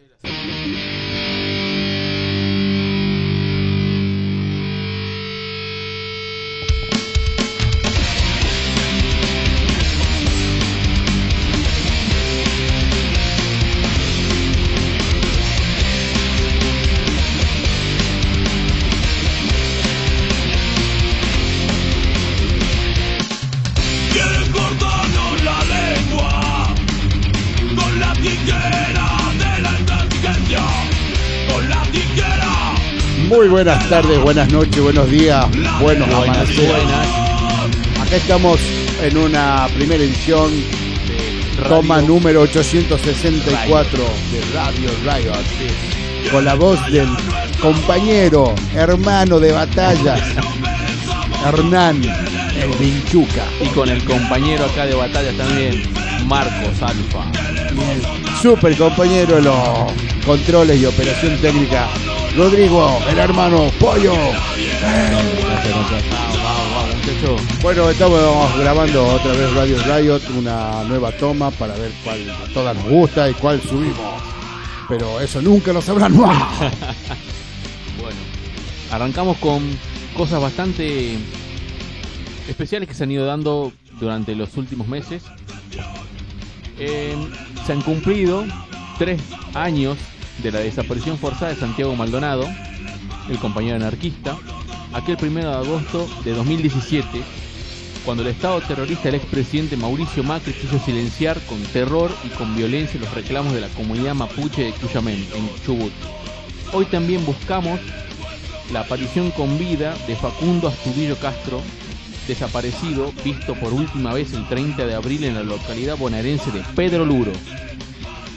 Quieren buenas tardes, buenas noches, buenos días, buenos amaneceres. Acá estamos en una primera edición, toma número 864 de Radio Riot, con la voz del compañero, hermano de batallas, Hernán, el Vinchuca, Y con el compañero acá de batalla también, Marcos Alfa. super compañero de los controles y operación técnica, Rodrigo, el hermano Pollo. Bueno, estamos grabando otra vez Radio Riot, una nueva toma para ver cuál a todas nos gusta y cuál subimos. Pero eso nunca lo sabrán más. Bueno, arrancamos con cosas bastante especiales que se han ido dando durante los últimos meses. Eh, se han cumplido tres años de la desaparición forzada de Santiago Maldonado, el compañero anarquista, aquel primero de agosto de 2017, cuando el Estado terrorista del expresidente Mauricio Macri quiso silenciar con terror y con violencia los reclamos de la comunidad mapuche de Cuyamén, en Chubut. Hoy también buscamos la aparición con vida de Facundo Astudillo Castro, desaparecido, visto por última vez el 30 de abril en la localidad bonaerense de Pedro Luro,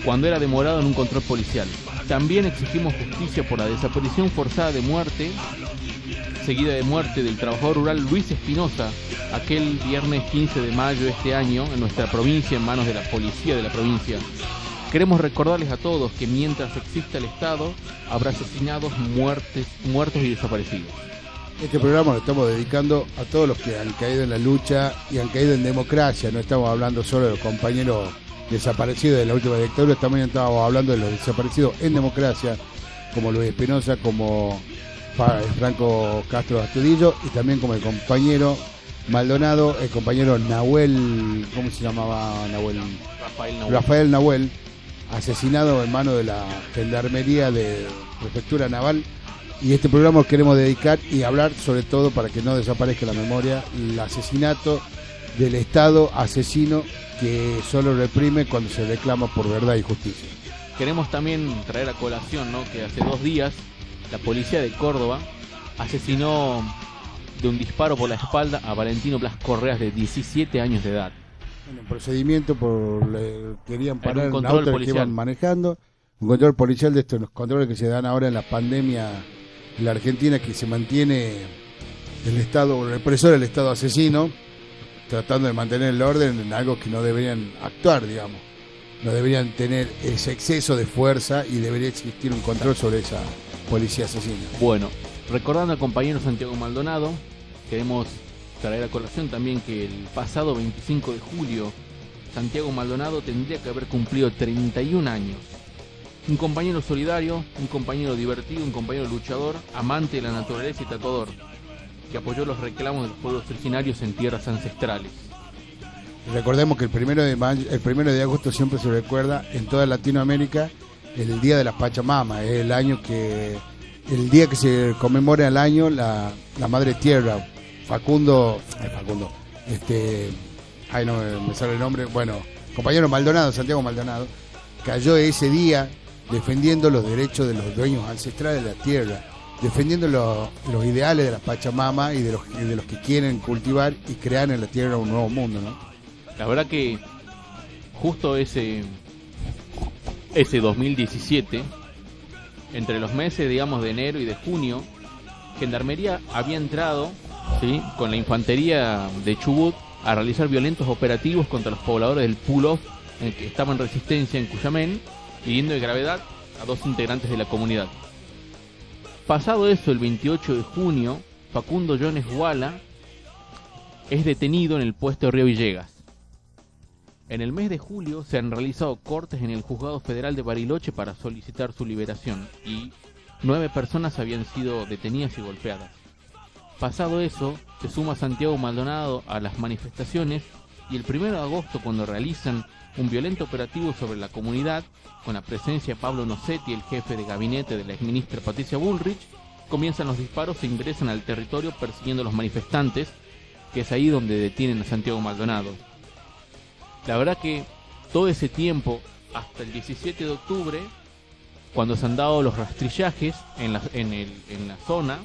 cuando era demorado en un control policial. También exigimos justicia por la desaparición forzada de muerte, seguida de muerte del trabajador rural Luis Espinosa, aquel viernes 15 de mayo de este año, en nuestra provincia, en manos de la policía de la provincia. Queremos recordarles a todos que mientras exista el Estado, habrá asesinados, muertes, muertos y desaparecidos. Este programa lo estamos dedicando a todos los que han caído en la lucha y han caído en democracia. No estamos hablando solo de los compañeros desaparecidos de la última dictadura, también estamos hablando de los desaparecidos en democracia, como Luis Espinosa, como Franco Castro Astudillo y también como el compañero Maldonado, el compañero Nahuel, ¿cómo se llamaba Nahuel? Rafael Nahuel. Rafael Nahuel, asesinado en mano de la Gendarmería de Prefectura Naval. Y este programa lo queremos dedicar y hablar sobre todo para que no desaparezca la memoria, el asesinato del Estado asesino que solo reprime cuando se reclama por verdad y justicia. Queremos también traer a colación ¿no? que hace dos días la policía de Córdoba asesinó de un disparo por la espalda a Valentino Blas Correas de 17 años de edad. En el procedimiento por le- querían parar un, control auto que policial. iban manejando, un control policial de estos los controles que se dan ahora en la pandemia en la Argentina que se mantiene el Estado represor, el Estado asesino, tratando de mantener el orden en algo que no deberían actuar, digamos. No deberían tener ese exceso de fuerza y debería existir un control sobre esa policía asesina. Bueno, recordando al compañero Santiago Maldonado, queremos traer a colación también que el pasado 25 de julio Santiago Maldonado tendría que haber cumplido 31 años. Un compañero solidario, un compañero divertido, un compañero luchador, amante de la naturaleza y tatuador, que apoyó los reclamos de los pueblos originarios en tierras ancestrales. Recordemos que el primero de el primero de agosto siempre se recuerda en toda Latinoamérica el día de las Pachamamas, el año que el día que se conmemora el año la, la madre tierra. Facundo, ay, Facundo, este, ay no me sale el nombre, bueno, compañero Maldonado, Santiago Maldonado, cayó ese día defendiendo los derechos de los dueños ancestrales de la tierra, defendiendo los, ideales de las Pachamamas y de los, de los que quieren cultivar y crear en la tierra un nuevo mundo, ¿no? La verdad que justo ese ese 2017, entre los meses, digamos, de enero y de junio, Gendarmería había entrado ¿sí? con la infantería de Chubut a realizar violentos operativos contra los pobladores del pull-off en que estaban en resistencia en Cuyamén, hiriendo de gravedad a dos integrantes de la comunidad. Pasado eso, el 28 de junio, Facundo Jones Wala es detenido en el puesto de Río Villegas. En el mes de julio se han realizado cortes en el juzgado federal de Bariloche para solicitar su liberación y nueve personas habían sido detenidas y golpeadas. Pasado eso, se suma Santiago Maldonado a las manifestaciones y el 1 de agosto cuando realizan un violento operativo sobre la comunidad, con la presencia de Pablo Nocetti, el jefe de gabinete de la exministra Patricia Bullrich, comienzan los disparos e ingresan al territorio persiguiendo a los manifestantes, que es ahí donde detienen a Santiago Maldonado. La verdad que todo ese tiempo, hasta el 17 de octubre, cuando se han dado los rastrillajes en la, en en zona,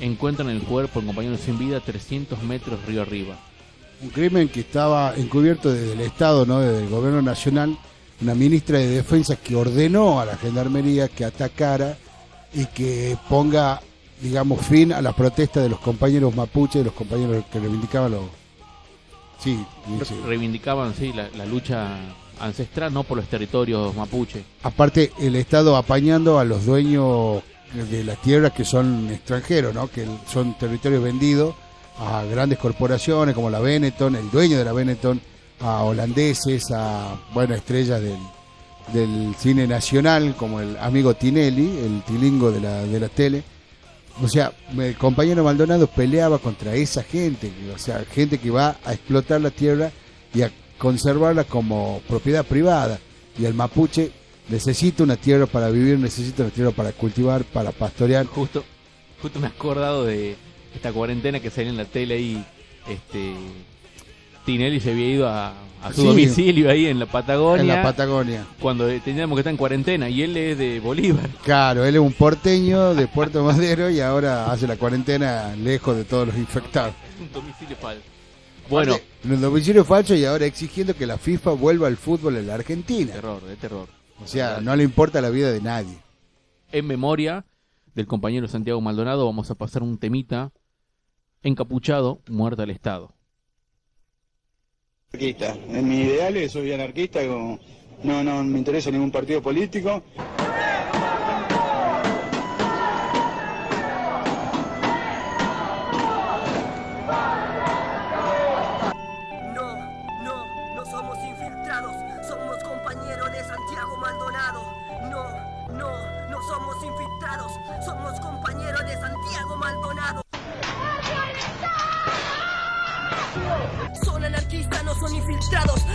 encuentran el cuerpo del compañero sin vida 300 metros río arriba. Un crimen que estaba encubierto desde el Estado, ¿no? desde el gobierno nacional, una ministra de Defensa que ordenó a la gendarmería que atacara y que ponga, digamos, fin a las protestas de los compañeros mapuche, de los compañeros que reivindicaban los... Sí, sí. Reivindicaban, sí, la, la lucha ancestral, no por los territorios mapuche. Aparte, el Estado apañando a los dueños de las tierras que son extranjeros, ¿no? que son territorios vendidos a grandes corporaciones como la Benetton, el dueño de la Benetton, a holandeses, a bueno, estrellas del, del cine nacional como el amigo Tinelli, el tilingo de la, de la tele. O sea, el compañero Maldonado peleaba contra esa gente, o sea, gente que va a explotar la tierra y a conservarla como propiedad privada. Y el mapuche necesita una tierra para vivir, necesita una tierra para cultivar, para pastorear. Justo, justo me he acordado de esta cuarentena que salió en la tele ahí, este Tinelli se había ido a, a su Sí. domicilio ahí en la Patagonia. En la Patagonia. cuando teníamos que estar en cuarentena y él es de Bolívar. Claro, él es un porteño de Puerto Madero y ahora hace la cuarentena lejos de todos los infectados. Un domicilio falso. Bueno, en el domicilio falso y ahora exigiendo que la FIFA vuelva al fútbol en la Argentina. terror, de terror. O sea, no le importa la vida de nadie. En memoria del compañero Santiago Maldonado vamos a pasar un temita encapuchado, muerte al Estado. anarquista. En mis ideales soy anarquista, como no, no me interesa ningún partido político.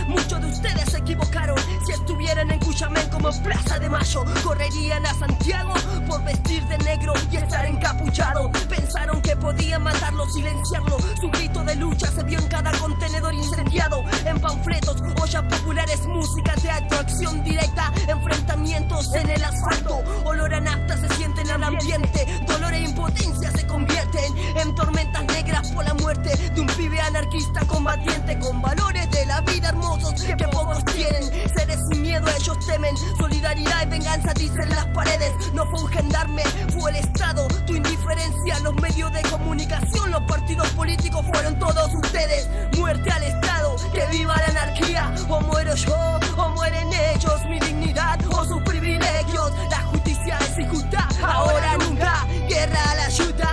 Muchos de ustedes se equivocaron. Si estuvieran en Cuchamén como Plaza de Mayo, correrían a Santiago por vestir de negro y estar encapuchado. Pensaron que podían matarlo, silenciarlo. Su grito de lucha se vio en cada contenedor incendiado. En panfletos, ollas populares, música, teatro, acción directa, enfrentamientos en el asfalto. Olor a nafta se siente en el ambiente. Dolor e impotencia se convierten en tormentas negras por la muerte de un pibe anarquista combatiente con valores de la vida hermosos que pocos tienen. Seres sin miedo ellos temen. Solidaridad y venganza dicen las paredes. No fue un gendarme, fue el Estado. Tu indiferencia, los medios de comunicación, los partidos políticos fueron todos ustedes. Muerte al Estado, que viva la anarquía. O muero yo, o mueren ellos. Mi dignidad o sus privilegios. La justicia es injusta, ahora nunca. Guerra a la ayuda,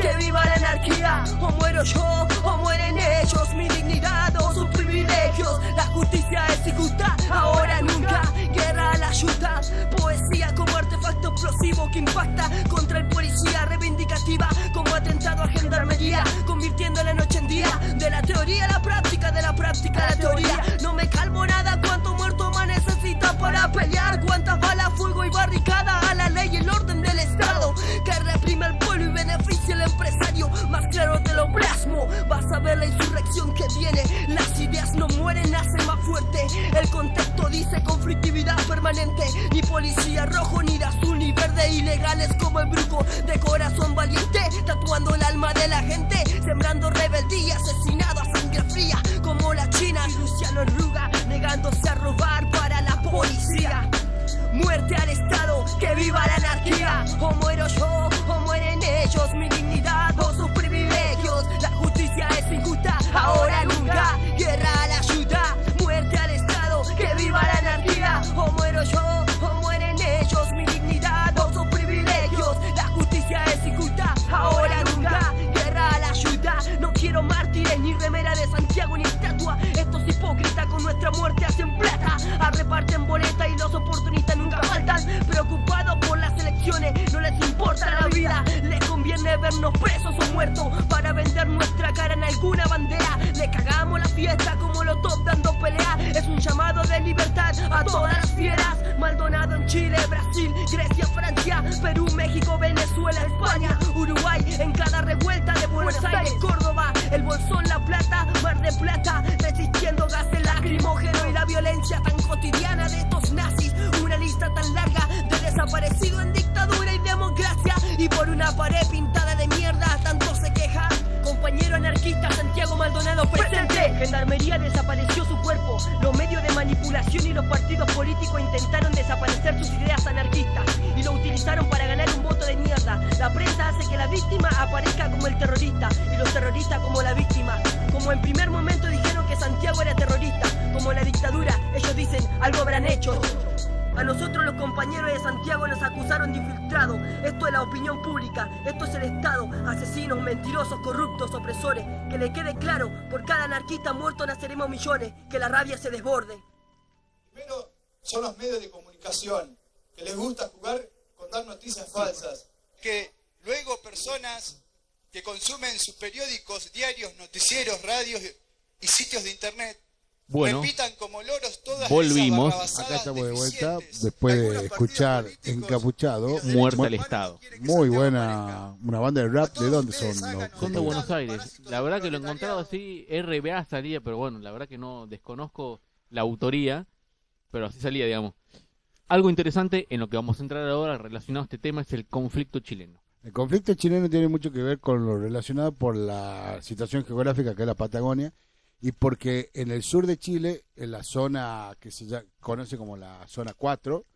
que viva la anarquía. O muero yo, o mueren ellos. Mi dignidad o sus privilegios. La justicia es injusta, ahora nunca. Guerra a la ayuda, poesía como artefacto explosivo que impacta contra el policía reivindicativa como atentado a gendarmería, convirtiendo la noche en día de la teoría a la práctica, de la práctica a la teoría. No me calmo nada, cuánto muerto más necesita para pelear, cuántas balas, fuego y barricada a la ley y el orden del Estado que Más claro te lo plasmo, vas a ver la insurrección que viene. Las ideas no mueren, nacen más fuerte. El contexto dice conflictividad permanente. Ni policía rojo, ni de azul, ni verde. Ilegales como el brujo de corazón valiente. Tatuando el alma de la gente. Sembrando rebeldía, asesinado a sangre fría. Como la China y Luciano Arruga. Negándose a robar para la policía. Muerte al Estado, que viva la anarquía. O muero yo, o mueren ellos. Mi dignidad o. La justicia es injusta, ahora nunca. Guerra a la ayuda, muerte al Estado, que viva la anarquía. O muero yo, o mueren ellos. Mi dignidad o sus privilegios. La justicia es injusta, ahora nunca. Guerra a la ayuda, no quiero mártires ni remera de Santiago ni estatua. Esto la muerte hacen plata. A reparten boleta y los oportunistas nunca faltan. Preocupados elecciones, no les importa la vida. Les conviene vernos presos o muertos para vender nuestra cara en alguna bandera. Le cagamos la fiesta como los top dando pelea. Es un llamado de libertad a todas las fieras. Maldonado en Chile, Brasil, Grecia, Francia, Perú, México, Venezuela, España, Uruguay. Manipulación y los partidos políticos intentaron desaparecer sus ideas anarquistas y lo utilizaron para ganar un voto de mierda. La prensa hace que la víctima aparezca como el terrorista y los terroristas como la víctima. Como en primer momento dijeron que Santiago era terrorista, como en la dictadura, ellos dicen algo habrán hecho. A nosotros los compañeros de Santiago nos acusaron de infiltrado. Esto es la opinión pública. Esto es el Estado. Asesinos, mentirosos, corruptos, opresores. Que le quede claro, por cada anarquista muerto naceremos millones. Que la rabia se desborde. Son los medios de comunicación, que les gusta jugar con dar noticias falsas. Que luego personas que consumen sus periódicos, diarios, noticieros, radios y sitios de internet Bueno, repitan como loros todas volvimos. Acá estamos de vuelta después de escuchar Encapuchado. Muerte al Estado. Muy buena, una banda de rap. ¿De dónde son? los son de? Buenos Aires. La verdad que lo he encontrado así, RBA salía, pero bueno, la verdad que no desconozco la autoría, pero así salía, digamos. Algo interesante en lo que vamos a entrar ahora relacionado a este tema es el conflicto chileno. El conflicto chileno tiene mucho que ver con lo relacionado por la situación geográfica que es la Patagonia y porque en el sur de Chile, en la zona que se conoce como la zona 4,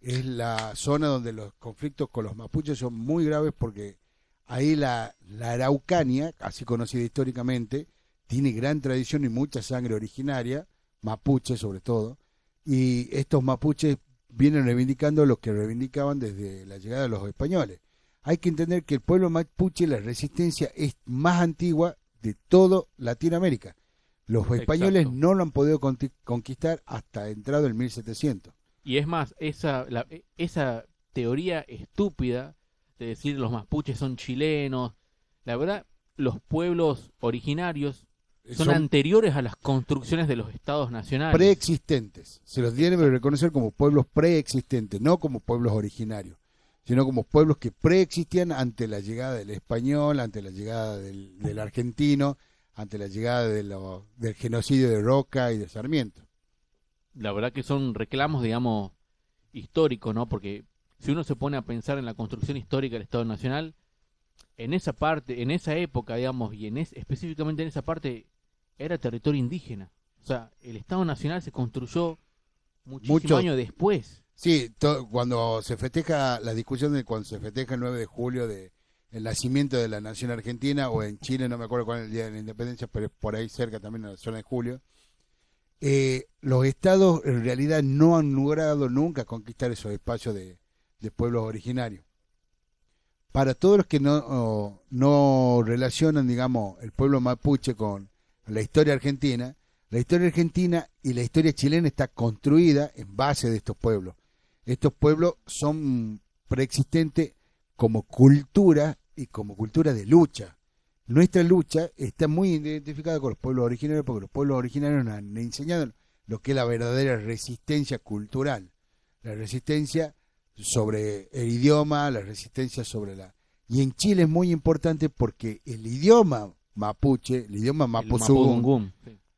es la zona donde los conflictos con los mapuches son muy graves porque ahí la, la Araucania, así conocida históricamente, tiene gran tradición y mucha sangre originaria, mapuche sobre todo, y estos mapuches vienen reivindicando lo que reivindicaban desde la llegada de los españoles. Hay que entender que el pueblo mapuche, la resistencia es más antigua de todo Latinoamérica. Los españoles Exacto. no lo han podido conquistar hasta entrado el 1700. Y es más, esa, la- esa teoría estúpida de decir los mapuches son chilenos, la verdad, los pueblos originarios son, Son anteriores a las construcciones de los estados nacionales. preexistentes. Se los tiene que reconocer como pueblos preexistentes, no como pueblos originarios, sino como pueblos que preexistían ante la llegada del español, ante la llegada del, del argentino, ante la llegada de lo- del genocidio de Roca y de Sarmiento. la verdad que son reclamos, digamos, históricos, ¿no? Porque si uno se pone a pensar en la construcción histórica del Estado Nacional, en esa parte, en esa época, digamos, y en es, específicamente en esa parte, era territorio indígena. O sea, el Estado Nacional se construyó muchísimo Mucho- años después. Sí, to- cuando se festeja la discusión de cuando se festeja el 9 de julio de el nacimiento de la nación argentina o en Chile, no me acuerdo cuál es el día de la independencia, pero es por ahí cerca también en la zona de julio. eh, los estados en realidad no han logrado nunca conquistar esos espacios de, de pueblos originarios. Para todos los que no, no relacionan, digamos, el pueblo mapuche con la historia argentina, la historia argentina y la historia chilena está construida en base de estos pueblos. Estos pueblos son preexistentes como cultura y como cultura de lucha. Nuestra lucha está muy identificada con los pueblos originarios porque los pueblos originarios nos han enseñado lo que es la verdadera resistencia cultural. La resistencia sobre el idioma, la resistencia sobre la... Y en Chile es muy importante porque el idioma mapuche, el idioma El mapuzungún,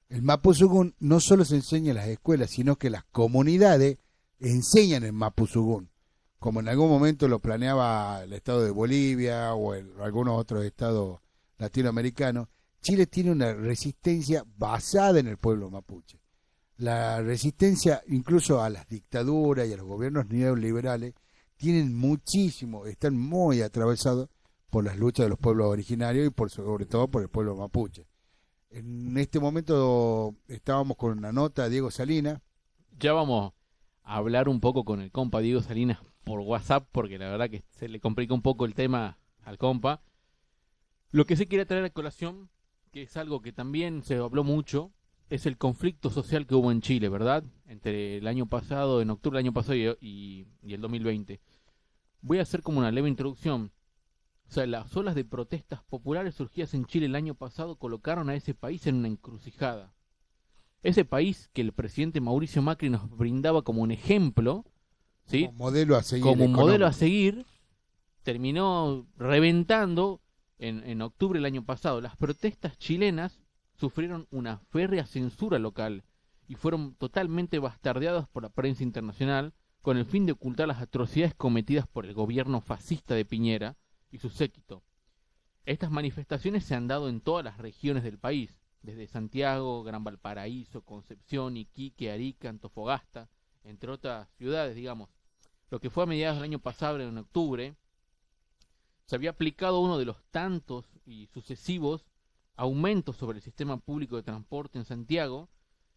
el mapuzungún no solo se enseña en las escuelas, sino que las comunidades enseñan el mapuzungún, como en algún momento lo planeaba el estado de Bolivia o el- algunos otros estados latinoamericanos. Chile tiene una resistencia basada en el pueblo mapuche. La resistencia incluso a las dictaduras y a los gobiernos neoliberales tienen muchísimo, están muy atravesados por las luchas de los pueblos originarios y por sobre todo por el pueblo mapuche. En este momento estábamos con una nota Diego Salinas. Ya vamos a hablar un poco con el compa Diego Salinas por WhatsApp, porque la verdad que se le complica un poco el tema al compa. Lo que sí quería traer a colación, que es algo que también se habló mucho, es el conflicto social que hubo en Chile, ¿verdad? Entre el año pasado, en octubre del año pasado y, y- y el 2020. Voy a hacer como una leve introducción. O sea, las olas de protestas populares surgidas en Chile el año pasado colocaron a ese país en una encrucijada. Ese país que el presidente Mauricio Macri nos brindaba como un ejemplo, ¿sí? Como modelo a seguir. como un modelo a seguir, terminó reventando en, en octubre del año pasado. Las protestas chilenas sufrieron una férrea censura local y fueron totalmente bastardeadas por la prensa internacional con el fin de ocultar las atrocidades cometidas por el gobierno fascista de Piñera y su séquito. Estas manifestaciones se han dado en todas las regiones del país, desde Santiago, Gran Valparaíso, Concepción, Iquique, Arica, Antofagasta, entre otras ciudades, digamos. Lo que fue a mediados del año pasado, en octubre, se había aplicado uno de los tantos y sucesivos aumentos sobre el sistema público de transporte en Santiago,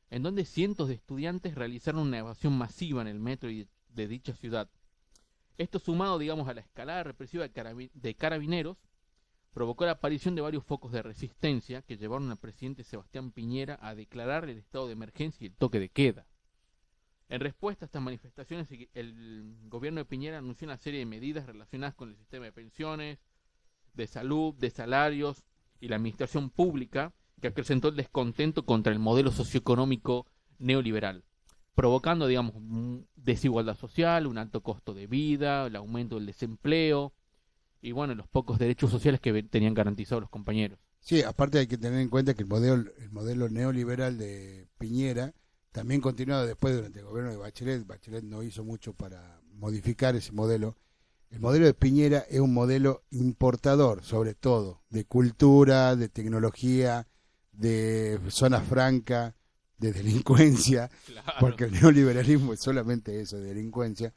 en donde cientos de estudiantes realizaron una evasión masiva en el metro de dicha ciudad. Esto sumado, digamos, a la escalada represiva de, carabi- de carabineros, provocó la aparición de varios focos de resistencia que llevaron al presidente Sebastián Piñera a declarar el estado de emergencia y el toque de queda. En respuesta a estas manifestaciones, el gobierno de Piñera anunció una serie de medidas relacionadas con el sistema de pensiones, de salud, de salarios y la administración pública que acrecentó el descontento contra el modelo socioeconómico neoliberal, provocando, digamos, desigualdad social, un alto costo de vida, el aumento del desempleo y, bueno, los pocos derechos sociales que tenían garantizados los compañeros. Sí, aparte hay que tener en cuenta que el modelo, el modelo neoliberal de Piñera también continuado después durante el gobierno de Bachelet. Bachelet no hizo mucho para modificar ese modelo. El modelo de Piñera es un modelo importador, sobre todo, de cultura, de tecnología, de zona franca, de delincuencia, porque el neoliberalismo es solamente eso, delincuencia.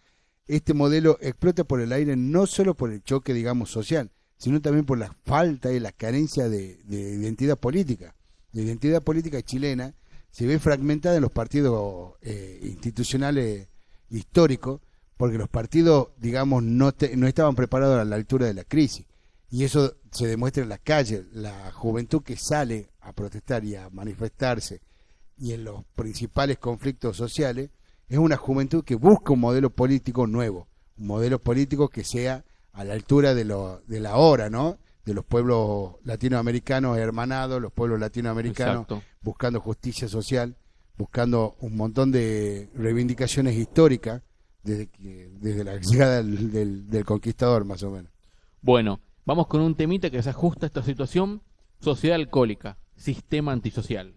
Este modelo explota por el aire no solo por el choque, digamos, social, sino también por la falta y la carencia de, de identidad política. La identidad política chilena se ve fragmentada en los partidos eh, institucionales históricos, porque los partidos, digamos, no, te- no estaban preparados a la altura de la crisis. Y eso se demuestra en las calles, la juventud que sale a protestar y a manifestarse y en los principales conflictos sociales, es una juventud que busca un modelo político nuevo, un modelo político que sea a la altura de, lo, de la hora, ¿no? De los pueblos latinoamericanos hermanados, los pueblos latinoamericanos Exacto. buscando justicia social, buscando un montón de reivindicaciones históricas desde, que, desde la llegada del, del- del conquistador, más o menos. Bueno, vamos con un temita que se ajusta a esta situación. Sociedad alcohólica, sistema antisocial.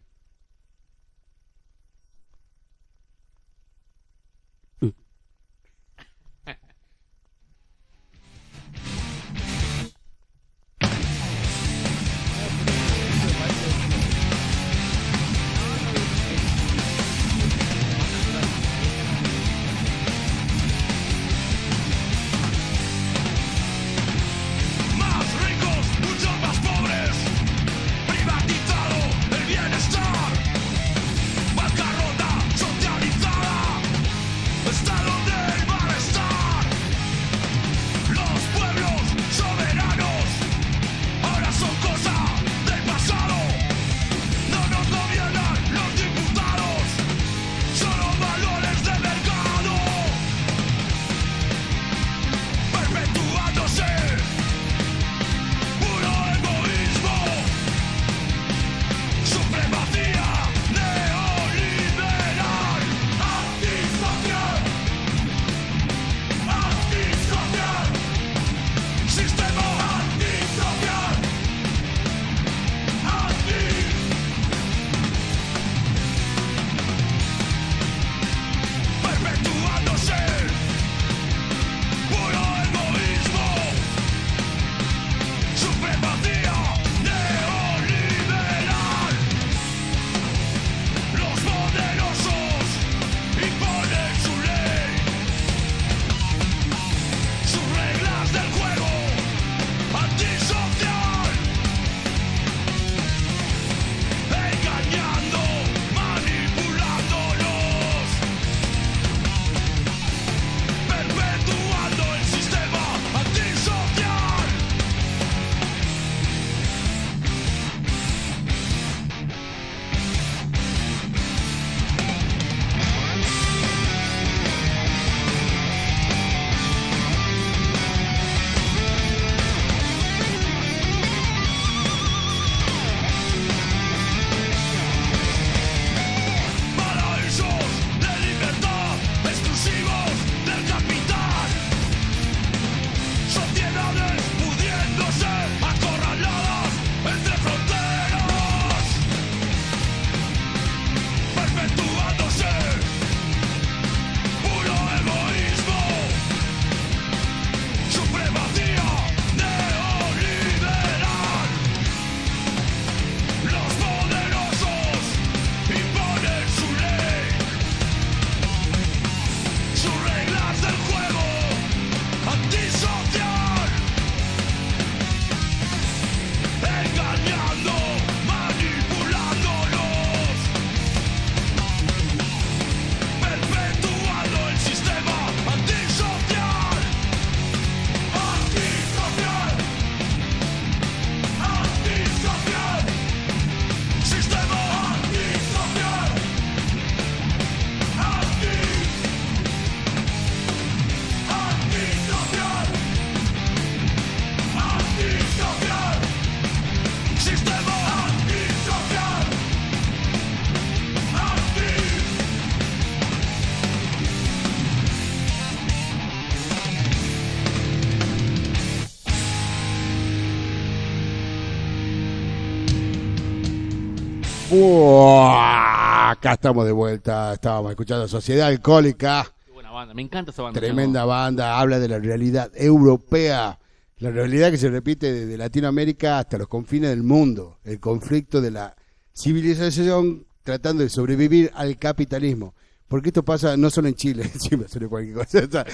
Acá estamos de vuelta, estábamos escuchando Sociedad Alcohólica, Qué buena banda, me encanta esa banda. tremenda banda, habla de la realidad europea, la realidad que se repite desde Latinoamérica hasta los confines del mundo, el conflicto de la civilización tratando de sobrevivir al capitalismo. Porque esto pasa no solo en Chile, cualquier cosa. o sea,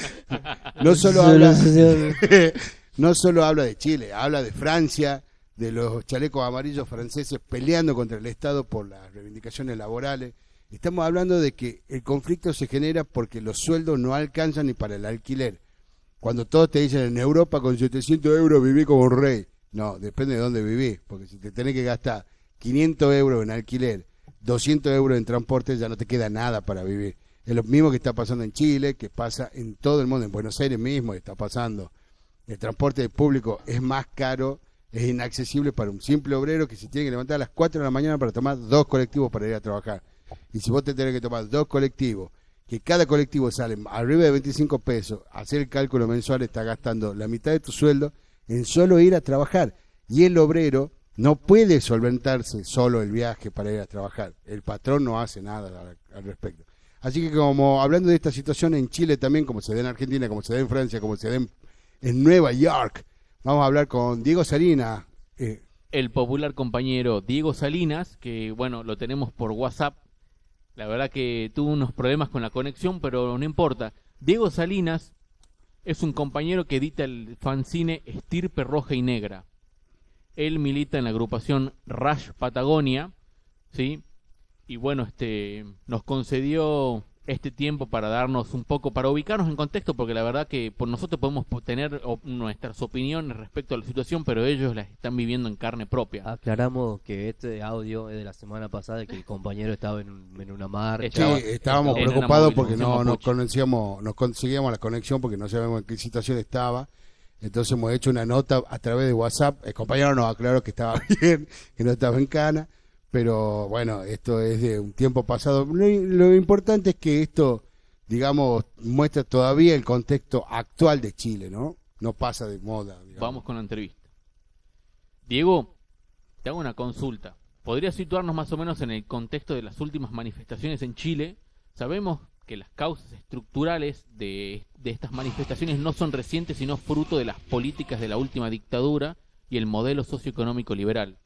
no solo habla, no solo habla de Chile, habla de Francia, de los chalecos amarillos franceses peleando contra el Estado por las reivindicaciones laborales. Estamos hablando de que el conflicto se genera porque los sueldos no alcanzan ni para el alquiler. Cuando todos te dicen en Europa con 700 euros viví como un rey. No, depende de dónde vivís, porque si te tenés que gastar 500 euros en alquiler, 200 euros en transporte, ya no te queda nada para vivir. Es lo mismo que está pasando en Chile, que pasa en todo el mundo, en Buenos Aires mismo está pasando. El transporte público es más caro, es inaccesible para un simple obrero que se tiene que levantar a las 4 de la mañana para tomar dos colectivos para ir a trabajar. Y si vos te tenés que tomar dos colectivos, que cada colectivo sale arriba de 25 pesos, hacer el cálculo mensual está gastando la mitad de tu sueldo en solo ir a trabajar. Y el obrero no puede solventarse solo el viaje para ir a trabajar. El patrón no hace nada al, respecto. Así que como hablando de esta situación en Chile también, como se da en Argentina, como se da en Francia, como se da en Nueva York, vamos a hablar con Diego Sarina. eh, El popular compañero Diego Salinas, que bueno, lo tenemos por WhatsApp. La verdad que tuvo unos problemas con la conexión, pero no importa. Diego Salinas es un compañero que edita el fanzine Estirpe Roja y Negra. Él milita en la agrupación Rush Patagonia, ¿sí? Y bueno, este nos concedió este tiempo para darnos un poco, para ubicarnos en contexto, porque la verdad que por nosotros podemos po- tener nuestras opiniones respecto a la situación, pero ellos las están viviendo en carne propia. Aclaramos que este audio es de la semana pasada que el compañero estaba en, un- en una marcha. Sí, estábamos preocupados porque no nos mapuche. conocíamos, nos conseguíamos la conexión porque no sabíamos en qué situación estaba. Entonces hemos hecho una nota a través de WhatsApp. El compañero nos aclaró que estaba bien, que no estaba en cana. Pero bueno, esto es de un tiempo pasado. Lo, lo importante es que esto, digamos, muestra todavía el contexto actual de Chile, ¿no? No pasa de moda. Vamos con la entrevista. Diego, te hago una consulta. ¿Podrías situarnos más o menos en el contexto de las últimas manifestaciones en Chile? Sabemos que las causas estructurales de estas manifestaciones no son recientes, sino fruto de las políticas de la última dictadura y el modelo socioeconómico liberal.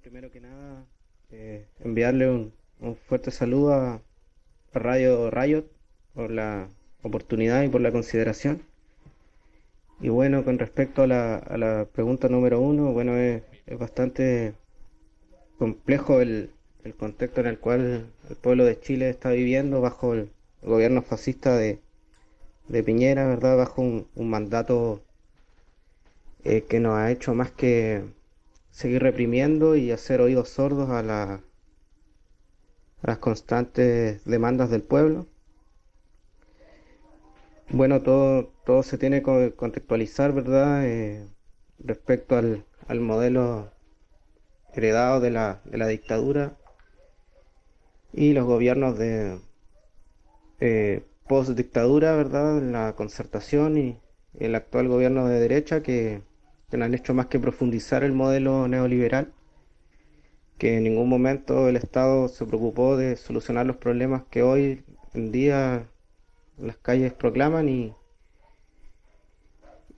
Primero que nada, eh, enviarle un, un fuerte saludo a, Radio Riot por la oportunidad y por la consideración. Y bueno, con respecto a la, a la pregunta número uno, bueno, es, es bastante complejo el, el contexto en el cual el pueblo de Chile está viviendo bajo el gobierno fascista de, de Piñera, ¿verdad? Bajo un, mandato eh, que no ha hecho más que seguir reprimiendo y hacer oídos sordos a, la- a las constantes demandas del pueblo. Bueno, todo, todo se tiene que contextualizar, ¿verdad? Eh, respecto al, al modelo heredado de la, de la dictadura y los gobiernos de eh, post-dictadura, ¿verdad? La concertación y el actual gobierno de derecha que que no han hecho más que profundizar el modelo neoliberal, que en ningún momento el Estado se preocupó de solucionar los problemas que hoy en día las calles proclaman y,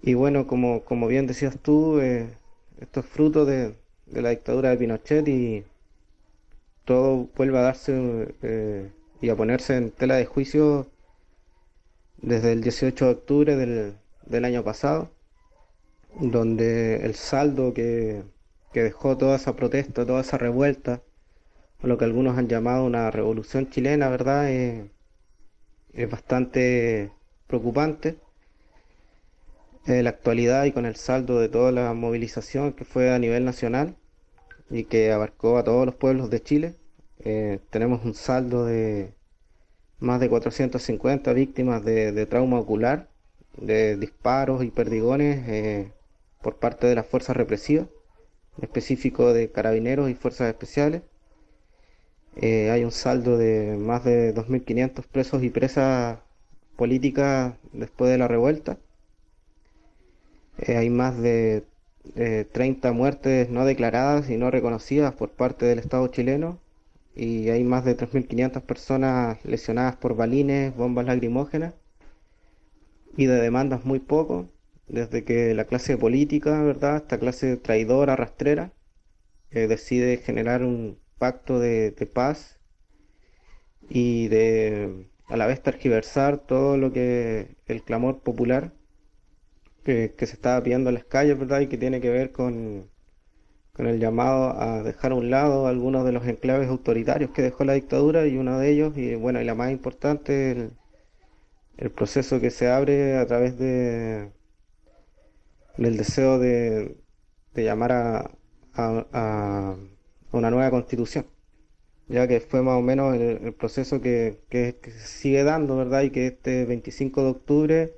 y bueno, como, como bien decías tú, eh, esto es fruto de, de la dictadura de Pinochet y todo vuelve a darse eh, y a ponerse en tela de juicio desde el 18 de octubre del, del año pasado donde el saldo que, que dejó toda esa protesta, toda esa revuelta, o lo que algunos han llamado una revolución chilena, ¿verdad? Eh, es bastante preocupante. En la actualidad y con el saldo de toda la movilización que fue a nivel nacional y que abarcó a todos los pueblos de Chile, eh, tenemos un saldo de más de 450 víctimas de, de trauma ocular, de disparos y perdigones eh, por parte de las fuerzas represivas, en específico de carabineros y fuerzas especiales. Eh, hay un saldo de más de 2.500 presos y presas políticas después de la revuelta. Eh, hay más de eh, 30 muertes no declaradas y no reconocidas por parte del Estado chileno y hay más de 3.500 personas lesionadas por balines, bombas lacrimógenas y de demandas muy poco, desde que la clase política, ¿verdad? Esta clase traidora, rastrera, eh, decide generar un pacto de, paz y de a la vez tergiversar todo lo que el clamor popular que, que se estaba pidiendo en las calles, ¿verdad? Y que tiene que ver con, con el llamado a dejar a un lado algunos de los enclaves autoritarios que dejó la dictadura y uno de ellos, y bueno, y la más importante, el, el proceso que se abre a través de del deseo de, llamar a, a, una nueva constitución ya que fue más o menos el, el proceso que, que, sigue dando, ¿verdad? Y que este 25 de octubre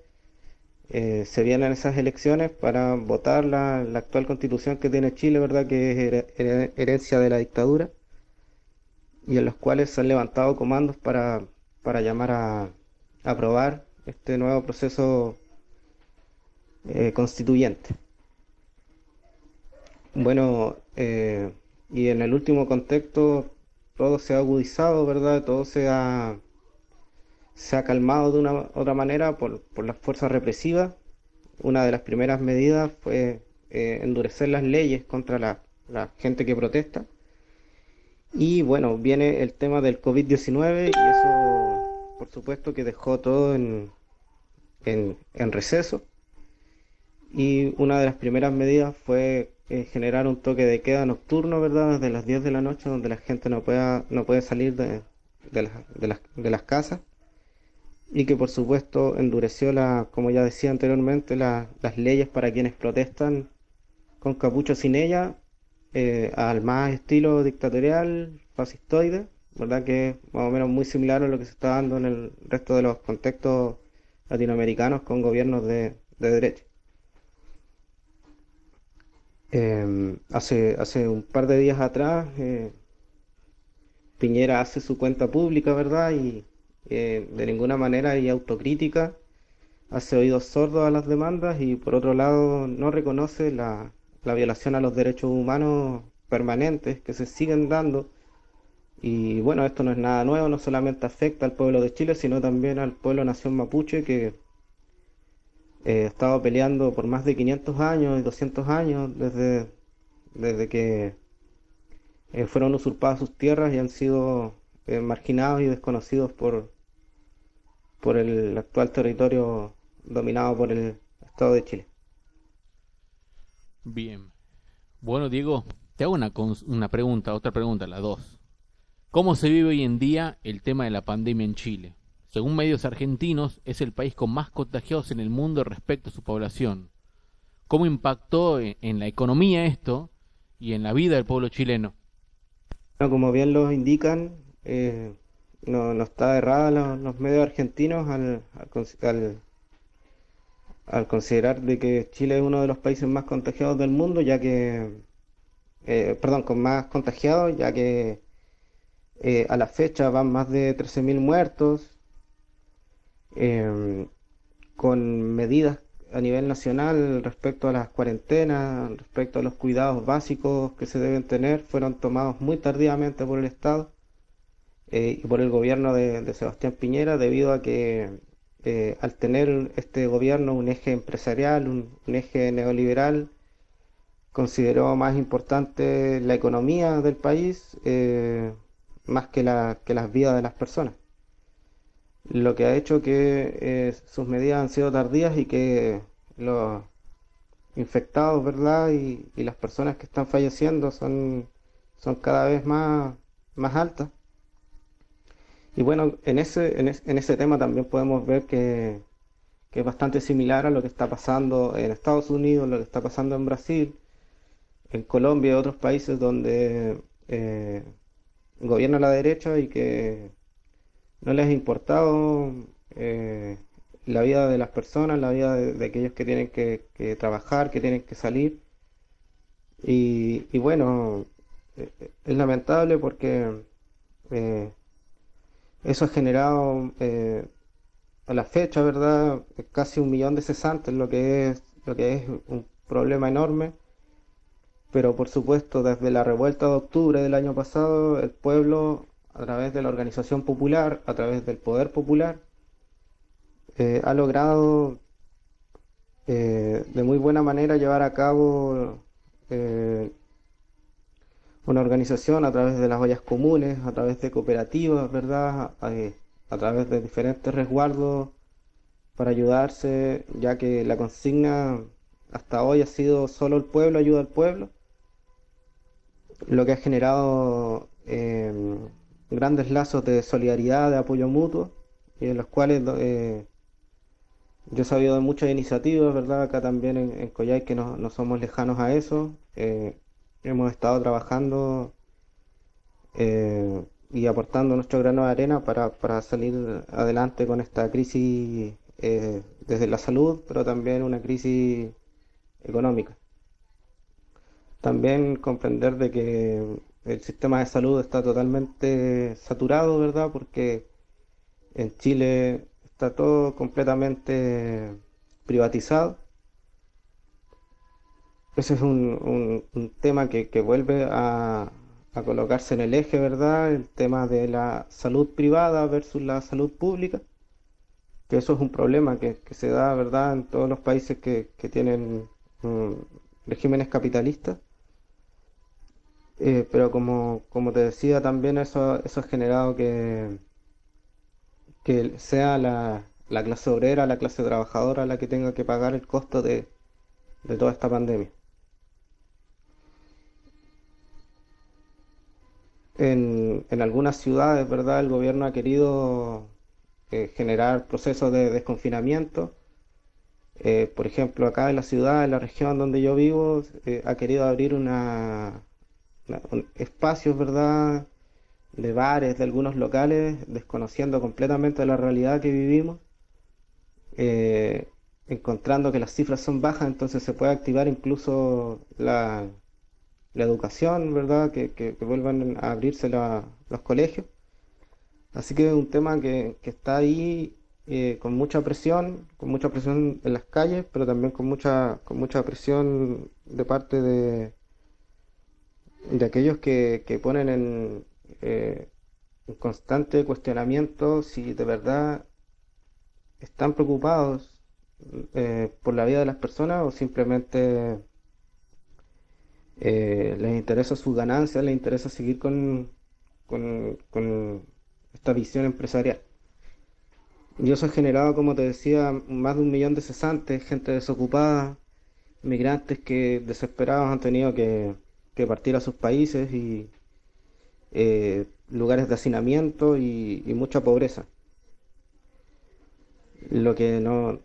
eh, se vienen esas elecciones para votar la, actual constitución que tiene Chile, ¿verdad? Que es her her herencia de la dictadura, y en los cuales se han levantado comandos para, para llamar a, aprobar este nuevo proceso eh, constituyente. Bueno, eh, y en el último contexto todo se ha agudizado, ¿verdad? Todo se ha, se ha calmado de una otra manera por, por las fuerzas represivas. Una de las primeras medidas fue eh, endurecer las leyes contra la, la, gente que protesta. Y bueno, viene el tema del COVID-19 y eso, por supuesto, que dejó todo en, en, en receso. Y una de las primeras medidas fue eh, generar un toque de queda nocturno, ¿verdad? Desde las 10 de la noche, donde la gente no pueda, no puede salir de, de, las, de, las, de las casas. Y que por supuesto endureció la, como ya decía anteriormente, la, las leyes para quienes protestan con capucho sin ella, eh, al más estilo dictatorial, fascistoide, ¿verdad? Que es más o menos muy similar a lo que se está dando en el resto de los contextos latinoamericanos con gobiernos de, de derecha. Eh, hace, hace un par de días atrás, eh, Piñera hace su cuenta pública, ¿verdad? Y eh, de ninguna manera hay autocrítica, hace oídos sordos a las demandas y por otro lado no reconoce la, la violación a los derechos humanos permanentes que se siguen dando. Y bueno, esto no es nada nuevo, no solamente afecta al pueblo de Chile, sino también al pueblo nación mapuche que eh, he estado peleando por más de 500 años y 200 años desde, desde que eh, fueron usurpadas sus tierras y han sido eh, marginados y desconocidos por, por el actual territorio dominado por el Estado de Chile. Bien. Bueno, Diego, te hago una, una pregunta, otra pregunta, la dos. ¿Cómo se vive hoy en día el tema de la pandemia en Chile? Según medios argentinos, es el país con más contagiados en el mundo respecto a su población. ¿Cómo impactó en la economía esto y en la vida del pueblo chileno? Como bien lo indican, eh, no, está errada los, los, medios argentinos al, al, al, considerar de que Chile es uno de los países más contagiados del mundo, ya que, eh, perdón, con más contagiados, ya que eh, a la fecha van más de 13.000 muertos, eh, con medidas a nivel nacional respecto a las cuarentenas, respecto a los cuidados básicos que se deben tener, fueron tomados muy tardíamente por el Estado eh, y por el gobierno de, Sebastián Piñera, debido a que eh, al tener este gobierno un eje empresarial, un, un eje neoliberal, consideró más importante la economía del país eh, más que, la, que las vidas de las personas lo que ha hecho que eh, sus medidas han sido tardías y que los infectados, ¿verdad? Y, las personas que están falleciendo son, son cada vez más, más altas. Y bueno, en ese, en, es, en ese tema también podemos ver que, que, es bastante similar a lo que está pasando en Estados Unidos, lo que está pasando en Brasil, en Colombia y otros países donde eh, gobierna la derecha y que no les ha importado eh, la vida de las personas, la vida de, aquellos que tienen que, trabajar, que tienen que salir. Y, y bueno, eh, es lamentable porque eh, eso ha generado a la fecha, ¿verdad? Casi un millón de cesantes, lo que es, lo que es un problema enorme. pero por supuesto desde la revuelta de octubre del año pasado, el pueblo, a través de la organización popular, a través del poder popular, eh, ha logrado eh, de muy buena manera llevar a cabo eh, una organización a través de las ollas comunes, a través de cooperativas, ¿verdad? A, través de diferentes resguardos para ayudarse, ya que la consigna hasta hoy ha sido solo el pueblo ayuda al pueblo, lo que ha generado grandes lazos de solidaridad, de apoyo mutuo, y en los cuales eh, yo he sabido de muchas iniciativas, ¿verdad? Acá también en, en que no, no, somos lejanos a eso. Eh, hemos estado trabajando eh, y aportando nuestro grano de arena para, para salir adelante con esta crisis eh, desde la salud, pero también una crisis económica. También comprender de que el sistema de salud está totalmente saturado, ¿verdad? Porque en Chile está todo completamente privatizado. Ese es un, un, tema que, que vuelve a, a, colocarse en el eje, ¿verdad? El tema de la salud privada versus la salud pública, que eso es un problema que, que se da, ¿verdad?, en todos los países que, que tienen um, regímenes capitalistas. Eh, pero como, como te decía, también eso, eso ha generado que, que sea la, la clase obrera, la clase trabajadora la que tenga que pagar el costo de, de toda esta pandemia. En, en, algunas ciudades, ¿verdad? El gobierno ha querido eh, generar procesos de desconfinamiento. Eh, por ejemplo, acá en la ciudad, en la región donde yo vivo, eh, ha querido abrir una, una un, espacios, ¿verdad? de bares, de algunos locales, desconociendo completamente la realidad que vivimos, eh, encontrando que las cifras son bajas, entonces se puede activar incluso la, la educación, ¿verdad? Que, que, vuelvan a abrirse la, los colegios. Así que es un tema que, que está ahí eh, con mucha presión, con mucha presión en las calles, pero también con mucha, con mucha presión de parte de, de aquellos que, que ponen en, eh, un constante cuestionamiento si de verdad están preocupados eh, por la vida de las personas o simplemente eh, les interesa su ganancia, les interesa seguir con, con, con, esta visión empresarial. Y eso ha generado, como te decía, más de un millón de cesantes, gente desocupada, migrantes que desesperados han tenido que, que partir a sus países y, eh, lugares de hacinamiento y, mucha pobreza. Lo que no,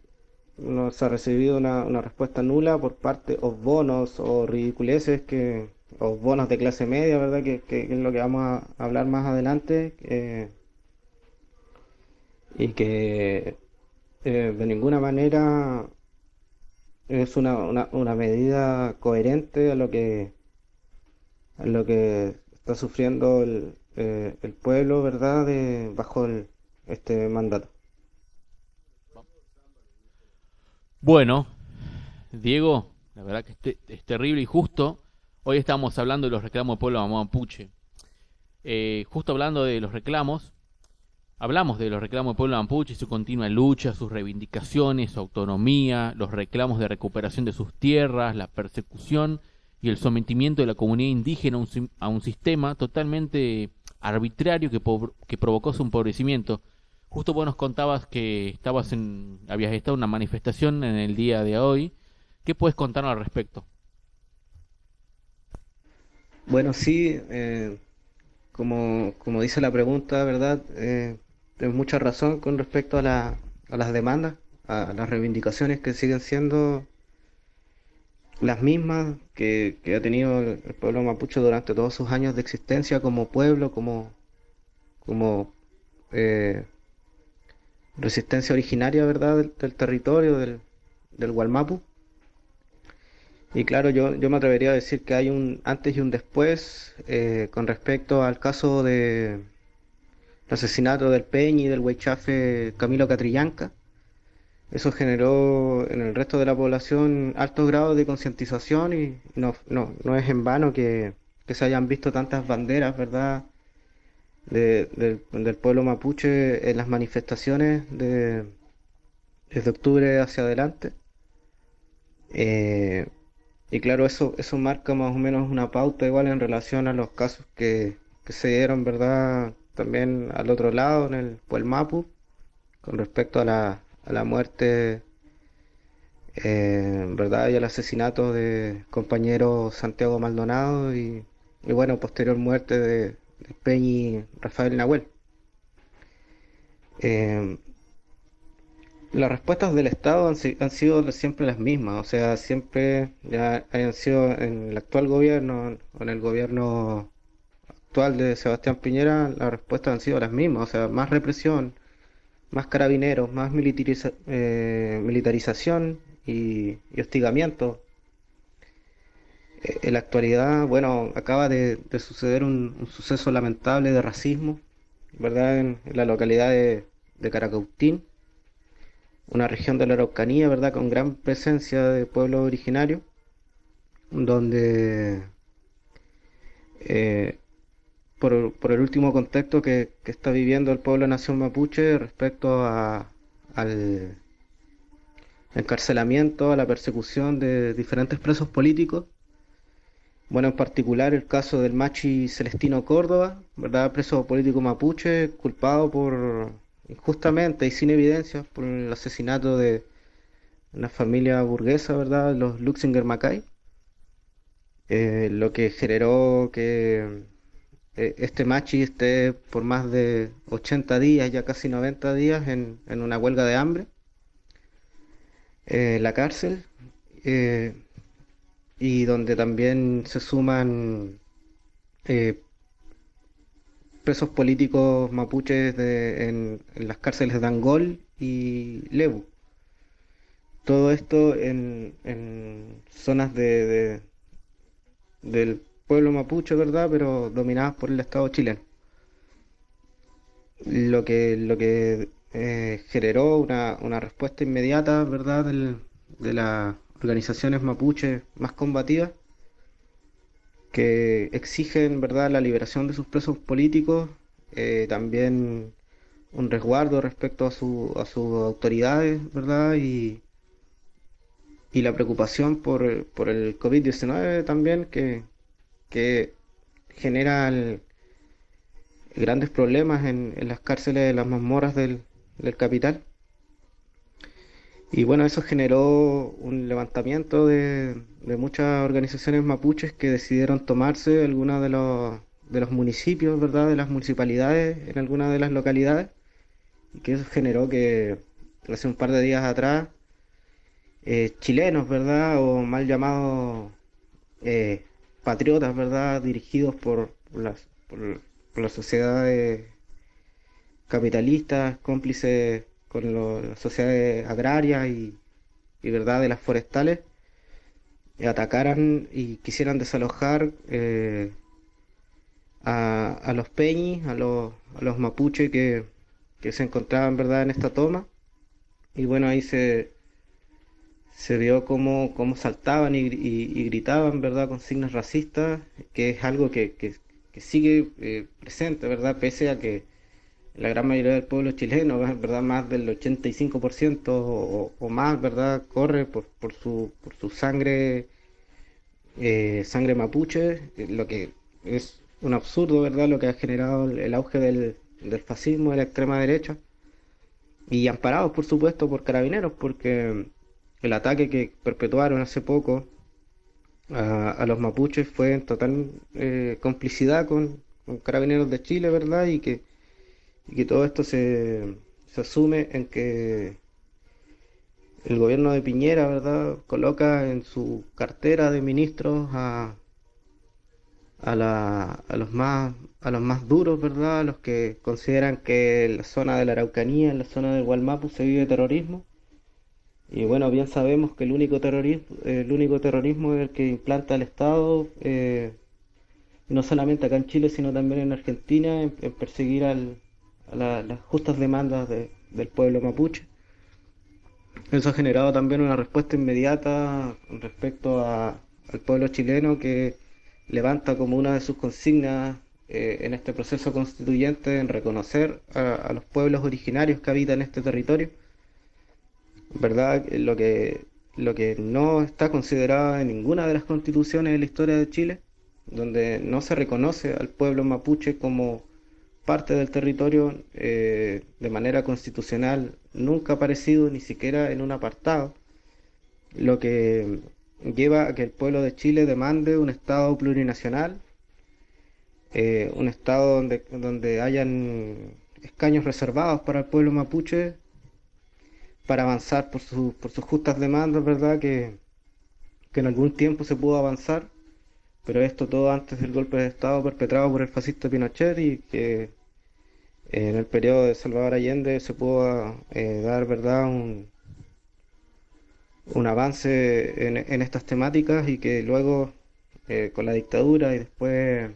no se ha recibido una, respuesta nula por parte, o bonos o ridiculeces, que, o bonos de clase media, ¿verdad? Que, es lo que vamos a hablar más adelante. y que eh, de ninguna manera es una, una medida coherente a lo que lo que está sufriendo el, eh, el pueblo, ¿verdad?, de, bajo este mandato. Bueno, Diego, la verdad que es, es terrible y justo. Hoy estamos hablando de los reclamos del pueblo mapuche. Eh, justo hablando de los reclamos, hablamos de los reclamos del pueblo mapuche, su continua lucha, sus reivindicaciones, su autonomía, los reclamos de recuperación de sus tierras, la persecución y el sometimiento de la comunidad indígena a un, a un sistema totalmente arbitrario que, provocó su empobrecimiento. Justo vos nos contabas que estabas en, habías estado en una manifestación en el día de hoy. ¿Qué puedes contarnos al respecto? Bueno, sí, eh, como, como dice la pregunta, ¿verdad? Eh, tienes mucha razón con respecto a, la, a las demandas, a las reivindicaciones que siguen siendo las mismas que, ha tenido el pueblo mapuche durante todos sus años de existencia como pueblo, como, como eh, resistencia originaria, ¿verdad?, del, del territorio, del, del Gualmapu. Y claro, yo, yo me atrevería a decir que hay un antes y un después eh, con respecto al caso de el asesinato del Peñi y del Huaychafe Camilo Catrillanca eso generó en el resto de la población altos grados de concientización y no, no, no es en vano que, que se hayan visto tantas banderas, ¿verdad? de- del, pueblo mapuche en las manifestaciones de, desde octubre hacia adelante. Eh, y claro, eso, eso marca más o menos una pauta igual en relación a los casos que, que se dieron, ¿verdad? También al otro lado, en el Puelmapu, con respecto a la, a la muerte, eh, ¿verdad? Y al asesinato de compañero Santiago Maldonado y, y bueno, posterior muerte de, de Peñi Rafael Nahuel. Eh, las respuestas del Estado han, han sido siempre las mismas, o sea, siempre ya hayan sido en el actual gobierno en el gobierno actual de Sebastián Piñera, las respuestas han sido las mismas, o sea, más represión, más carabineros, más eh, militarización y, y hostigamiento. Eh, En la actualidad, bueno, acaba de, de suceder un, suceso lamentable de racismo, ¿verdad? En, en la localidad de, de Caracautín, una región de la Araucanía, ¿verdad? Con gran presencia de pueblos originarios, donde eh, por, el último contexto que, está viviendo el pueblo nación mapuche respecto al encarcelamiento, a la persecución de diferentes presos políticos. Bueno, en particular el caso del machi Celestino Córdoba, ¿verdad? Preso político mapuche, culpado por injustamente y sin evidencia por el asesinato de una familia burguesa, ¿verdad? Los Luxinger Macay. Eh, lo que generó que eh, este machi esté por más de 80 días, ya casi 90 días, en, en una huelga de hambre eh, la cárcel. eh, y donde también se suman eh, presos políticos mapuches de- en, en las cárceles de Angol y Lebu. Todo esto en, en zonas de, de- del pueblo mapuche, ¿verdad? Pero dominadas por el Estado chileno. Lo que, lo que eh, generó una, una respuesta inmediata, ¿verdad? de las organizaciones mapuches más combativas que exigen, ¿verdad?, la liberación de sus presos políticos, eh, también un resguardo respecto a su, a sus autoridades, ¿verdad? Y, y la preocupación por, por el COVID-19 también, que, que genera el- grandes problemas en, las cárceles de las mazmorras del, capital. Y bueno, eso generó un levantamiento de, de muchas organizaciones mapuches que decidieron tomarse algunos de los, de los municipios, ¿verdad? De las municipalidades en algunas de las localidades. Y que eso generó que hace un par de días atrás, eh, chilenos, ¿verdad? O mal llamados eh, patriotas, ¿verdad? Dirigidos por, las, por, las sociedades capitalistas, cómplices con las sociedades agrarias y, y, verdad de las forestales, eh, atacaran y quisieran desalojar eh, a, a los peñis, a los, a los mapuches que, que se encontraban verdad en esta toma. Y bueno, ahí se, se vio cómo, cómo saltaban y, gritaban, ¿verdad?, con signos racistas, que es algo que, que- sigue eh, presente, ¿verdad?, pese a que la gran mayoría del pueblo chileno, ¿verdad?, más del 85% o, o más, ¿verdad?, corre por, por su, por su sangre, eh, sangre mapuche, eh, lo que es un absurdo, ¿verdad?, lo que ha generado el, el auge del, del fascismo de la extrema derecha. Y amparados, por supuesto, por carabineros, porque el ataque que perpetuaron hace poco a, los mapuches fue en total eh, complicidad con, carabineros de Chile, ¿verdad? Y que, y que todo esto se, se asume en que el gobierno de Piñera, ¿verdad? Coloca en su cartera de ministros a, a, la- a los más a los más duros, ¿verdad? A los que consideran que en la zona de la Araucanía, en la zona del Gualmapu se vive terrorismo. Y bueno, bien sabemos que el único terrorismo, el único terrorismo es el que implanta el Estado, eh, no solamente acá en Chile, sino también en Argentina, en, perseguir al- a la- las justas demandas de- del pueblo mapuche. Eso ha generado también una respuesta inmediata respecto al pueblo chileno que levanta como una de sus consignas eh, en este proceso constituyente en reconocer a los pueblos originarios que habitan este territorio. ¿Verdad? Lo que, lo que no está considerado en ninguna de las constituciones de la historia de Chile, donde no se reconoce al pueblo mapuche como parte del territorio eh, de manera constitucional nunca aparecido ni siquiera en un apartado, lo que lleva a que el pueblo de Chile demande un Estado plurinacional, eh, un Estado donde, donde hayan escaños reservados para el pueblo mapuche para avanzar por, su- por sus justas demandas, ¿verdad? Que, que en algún tiempo se pudo avanzar, pero esto todo antes del golpe de Estado perpetrado por el fascista Pinochet y que en el periodo de Salvador Allende se pudo eh, dar, ¿verdad?, un, un avance en, en estas temáticas y que luego eh, con la dictadura y después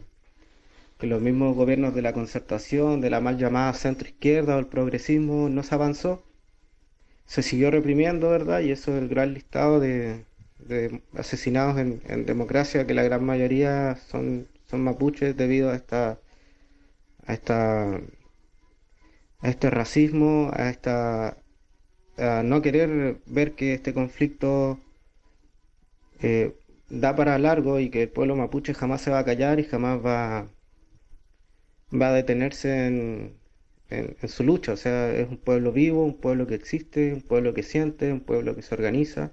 con los mismos gobiernos de la concertación, de la mal llamada centro izquierda o el progresismo, no se avanzó. Se siguió reprimiendo, ¿verdad? Y eso es el gran listado de, de asesinados en, democracia, que la gran mayoría son, son mapuches debido a esta, a esta, a este racismo, a esta, a no querer ver que este conflicto eh, da para largo y que el pueblo mapuche jamás se va a callar y jamás va, va a detenerse en, en, su lucha. O sea, es un pueblo vivo, un pueblo que existe, un pueblo que siente, un pueblo que se organiza,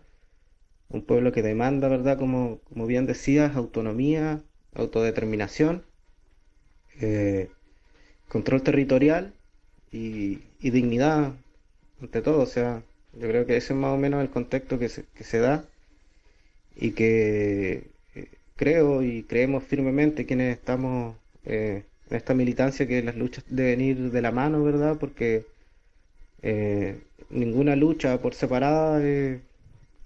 un pueblo que demanda, ¿verdad? Como, como bien decías, autonomía, autodeterminación, eh, control territorial y, y dignidad ante todo. O sea, yo creo que ese es más o menos el contexto que se, que se da y que eh, creo y creemos firmemente quienes estamos eh, esta militancia que las luchas deben ir de la mano, ¿verdad? Porque eh, ninguna lucha por separada eh,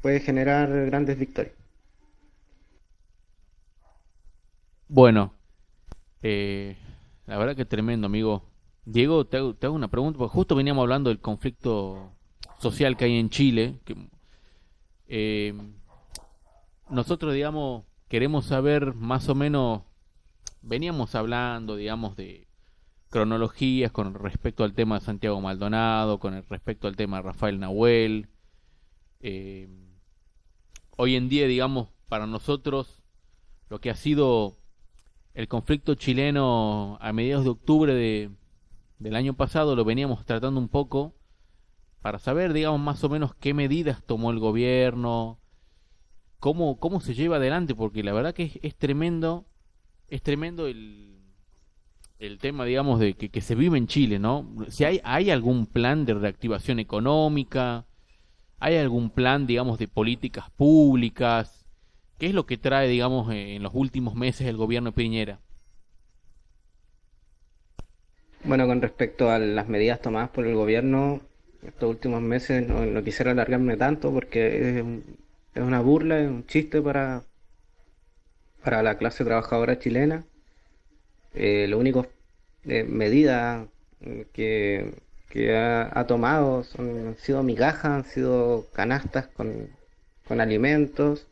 puede generar grandes victorias. Bueno, eh, la verdad que tremendo, amigo. Diego, te hago, te hago una pregunta, porque justo veníamos hablando del conflicto social que hay en Chile. Que, eh, nosotros, digamos, queremos saber más o menos, veníamos hablando, digamos, de cronologías con respecto al tema de Santiago Maldonado, con respecto al tema de Rafael Nahuel. Eh, hoy en día, digamos, para nosotros, lo que ha sido el conflicto chileno a mediados de octubre de, del año pasado lo veníamos tratando un poco para saber, digamos, más o menos qué medidas tomó el gobierno, cómo, cómo se lleva adelante, porque la verdad que es tremendo, es tremendo el, el tema, digamos, de que, que se vive en Chile, ¿no? Si hay, hay algún plan de reactivación económica, hay algún plan, digamos, de políticas públicas, ¿Qué es lo que trae, digamos, en los últimos meses el gobierno de Piñera? Bueno, con respecto a las medidas tomadas por el gobierno estos últimos meses, no, quisiera alargarme tanto porque es, es una burla, es un chiste para, para la clase trabajadora chilena. Eh, lo único eh, medidas eh, que, que ha, tomado son, han sido migajas, han sido canastas con, con alimentos,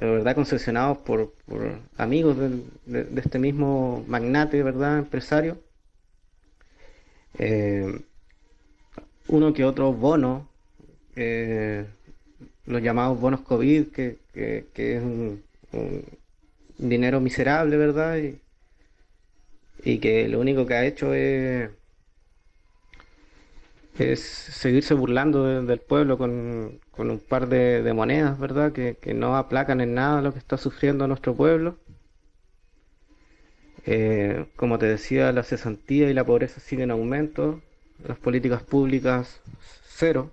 de verdad concesionados por, por amigos de, de este mismo magnate, ¿verdad? Empresario. Eh, uno que otro bono, los llamados bonos COVID, que, que- es un dinero miserable, ¿verdad? Y, que lo único que ha hecho es, es seguirse burlando de- del pueblo con, un par de, de monedas, ¿verdad? Que, que no aplacan en nada lo que está sufriendo nuestro pueblo. Eh, como te decía, la cesantía y la pobreza siguen en aumento, las políticas públicas cero.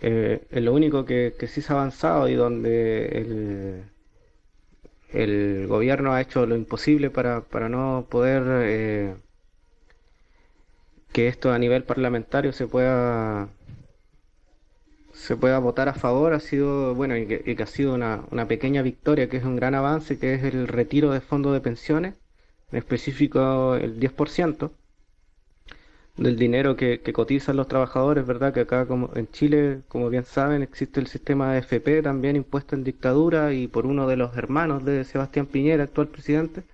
Eh, es lo único que, que sí se ha avanzado y donde el, el gobierno ha hecho lo imposible para, para no poder eh, que esto a nivel parlamentario se pueda se pueda votar a favor ha sido bueno y que, y que ha sido una, una pequeña victoria que es un gran avance que es el retiro de fondos de pensiones en específico el 10% del dinero que, que cotizan los trabajadores, ¿verdad? Que acá como en Chile, como bien saben, existe el sistema de FP también impuesto en dictadura y por uno de los hermanos de Sebastián Piñera, actual presidente,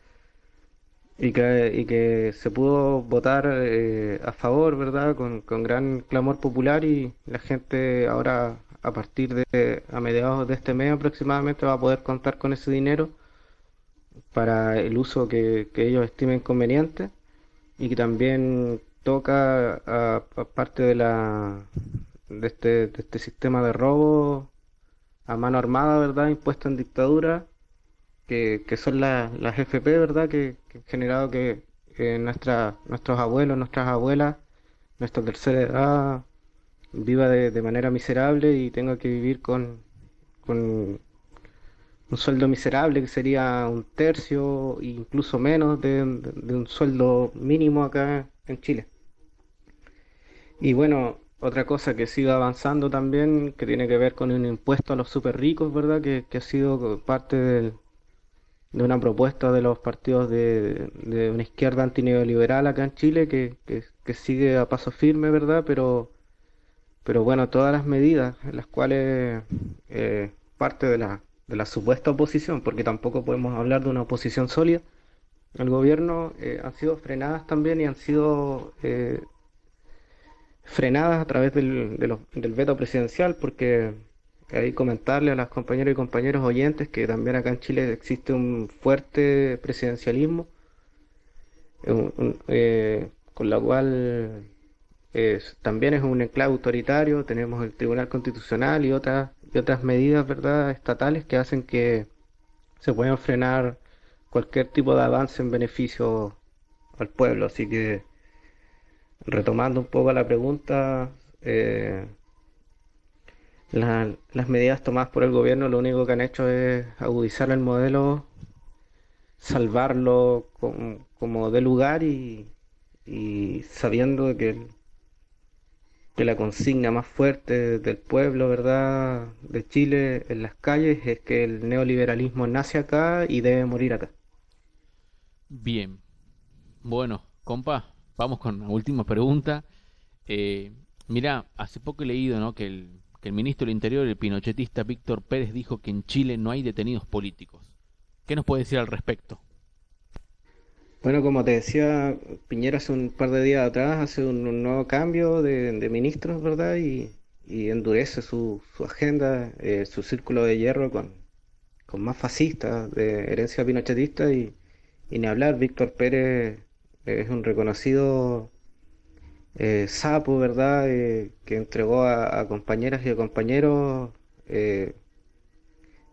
y que, y que se pudo votar eh, a favor, ¿verdad? Con, con gran clamor popular y la gente ahora a partir de a mediados de este mes aproximadamente va a poder contar con ese dinero para el uso que, que ellos estimen conveniente y que también toca a, parte de la de este, de este sistema de robo a mano armada, ¿verdad? Impuesto en dictadura, que, que son la- las FP, ¿verdad? Que, han generado que eh, nuestra, nuestros abuelos, nuestras abuelas, nuestra tercera edad viva de, manera miserable y tenga que vivir con, con un sueldo miserable que sería un tercio, incluso menos de un sueldo mínimo acá en Chile. Y bueno, otra cosa que sigue avanzando también, que tiene que ver con un impuesto a los super ricos, ¿verdad? Que, que ha sido parte de una propuesta de los partidos de, de una izquierda antineoliberal acá en Chile, que, que, sigue a paso firme, ¿verdad? Pero, pero bueno, todas las medidas en las cuales eh, parte de la, de la supuesta oposición, porque tampoco podemos hablar de una oposición sólida, al gobierno eh, han sido frenadas también y han sido eh, frenadas a través del, del veto presidencial, porque ahí comentarle a las compañeras y compañeros oyentes que también acá en Chile existe un fuerte presidencialismo, eh, eh, con la cual también es un enclave autoritario, tenemos el Tribunal Constitucional y otras, y otras medidas, ¿verdad?, estatales que hacen que se puedan frenar cualquier tipo de avance en beneficio al pueblo. Así que, retomando un poco la pregunta, eh, la- las medidas tomadas por el gobierno lo único que han hecho es agudizar el modelo, salvarlo como, como de lugar y, y sabiendo que, que la consigna más fuerte del pueblo, ¿verdad?, de Chile en las calles es que el neoliberalismo nace acá y debe morir acá. Bien. Bueno, compa, vamos con la última pregunta. Eh, mira, hace poco he leído, ¿no? que el, que el ministro del Interior, el pinochetista Víctor Pérez, dijo que en Chile no hay detenidos políticos. ¿Qué nos puede decir al respecto? Bueno, como te decía, Piñera hace un par de días atrás hace un, nuevo cambio de, de ministros, ¿verdad? Y, y endurece su, su agenda, eh, su círculo de hierro con, con más fascistas de herencia pinochetista y, y ni hablar, Víctor Pérez es un reconocido eh, sapo, ¿verdad? Eh, que entregó a, compañeras y a compañeros eh,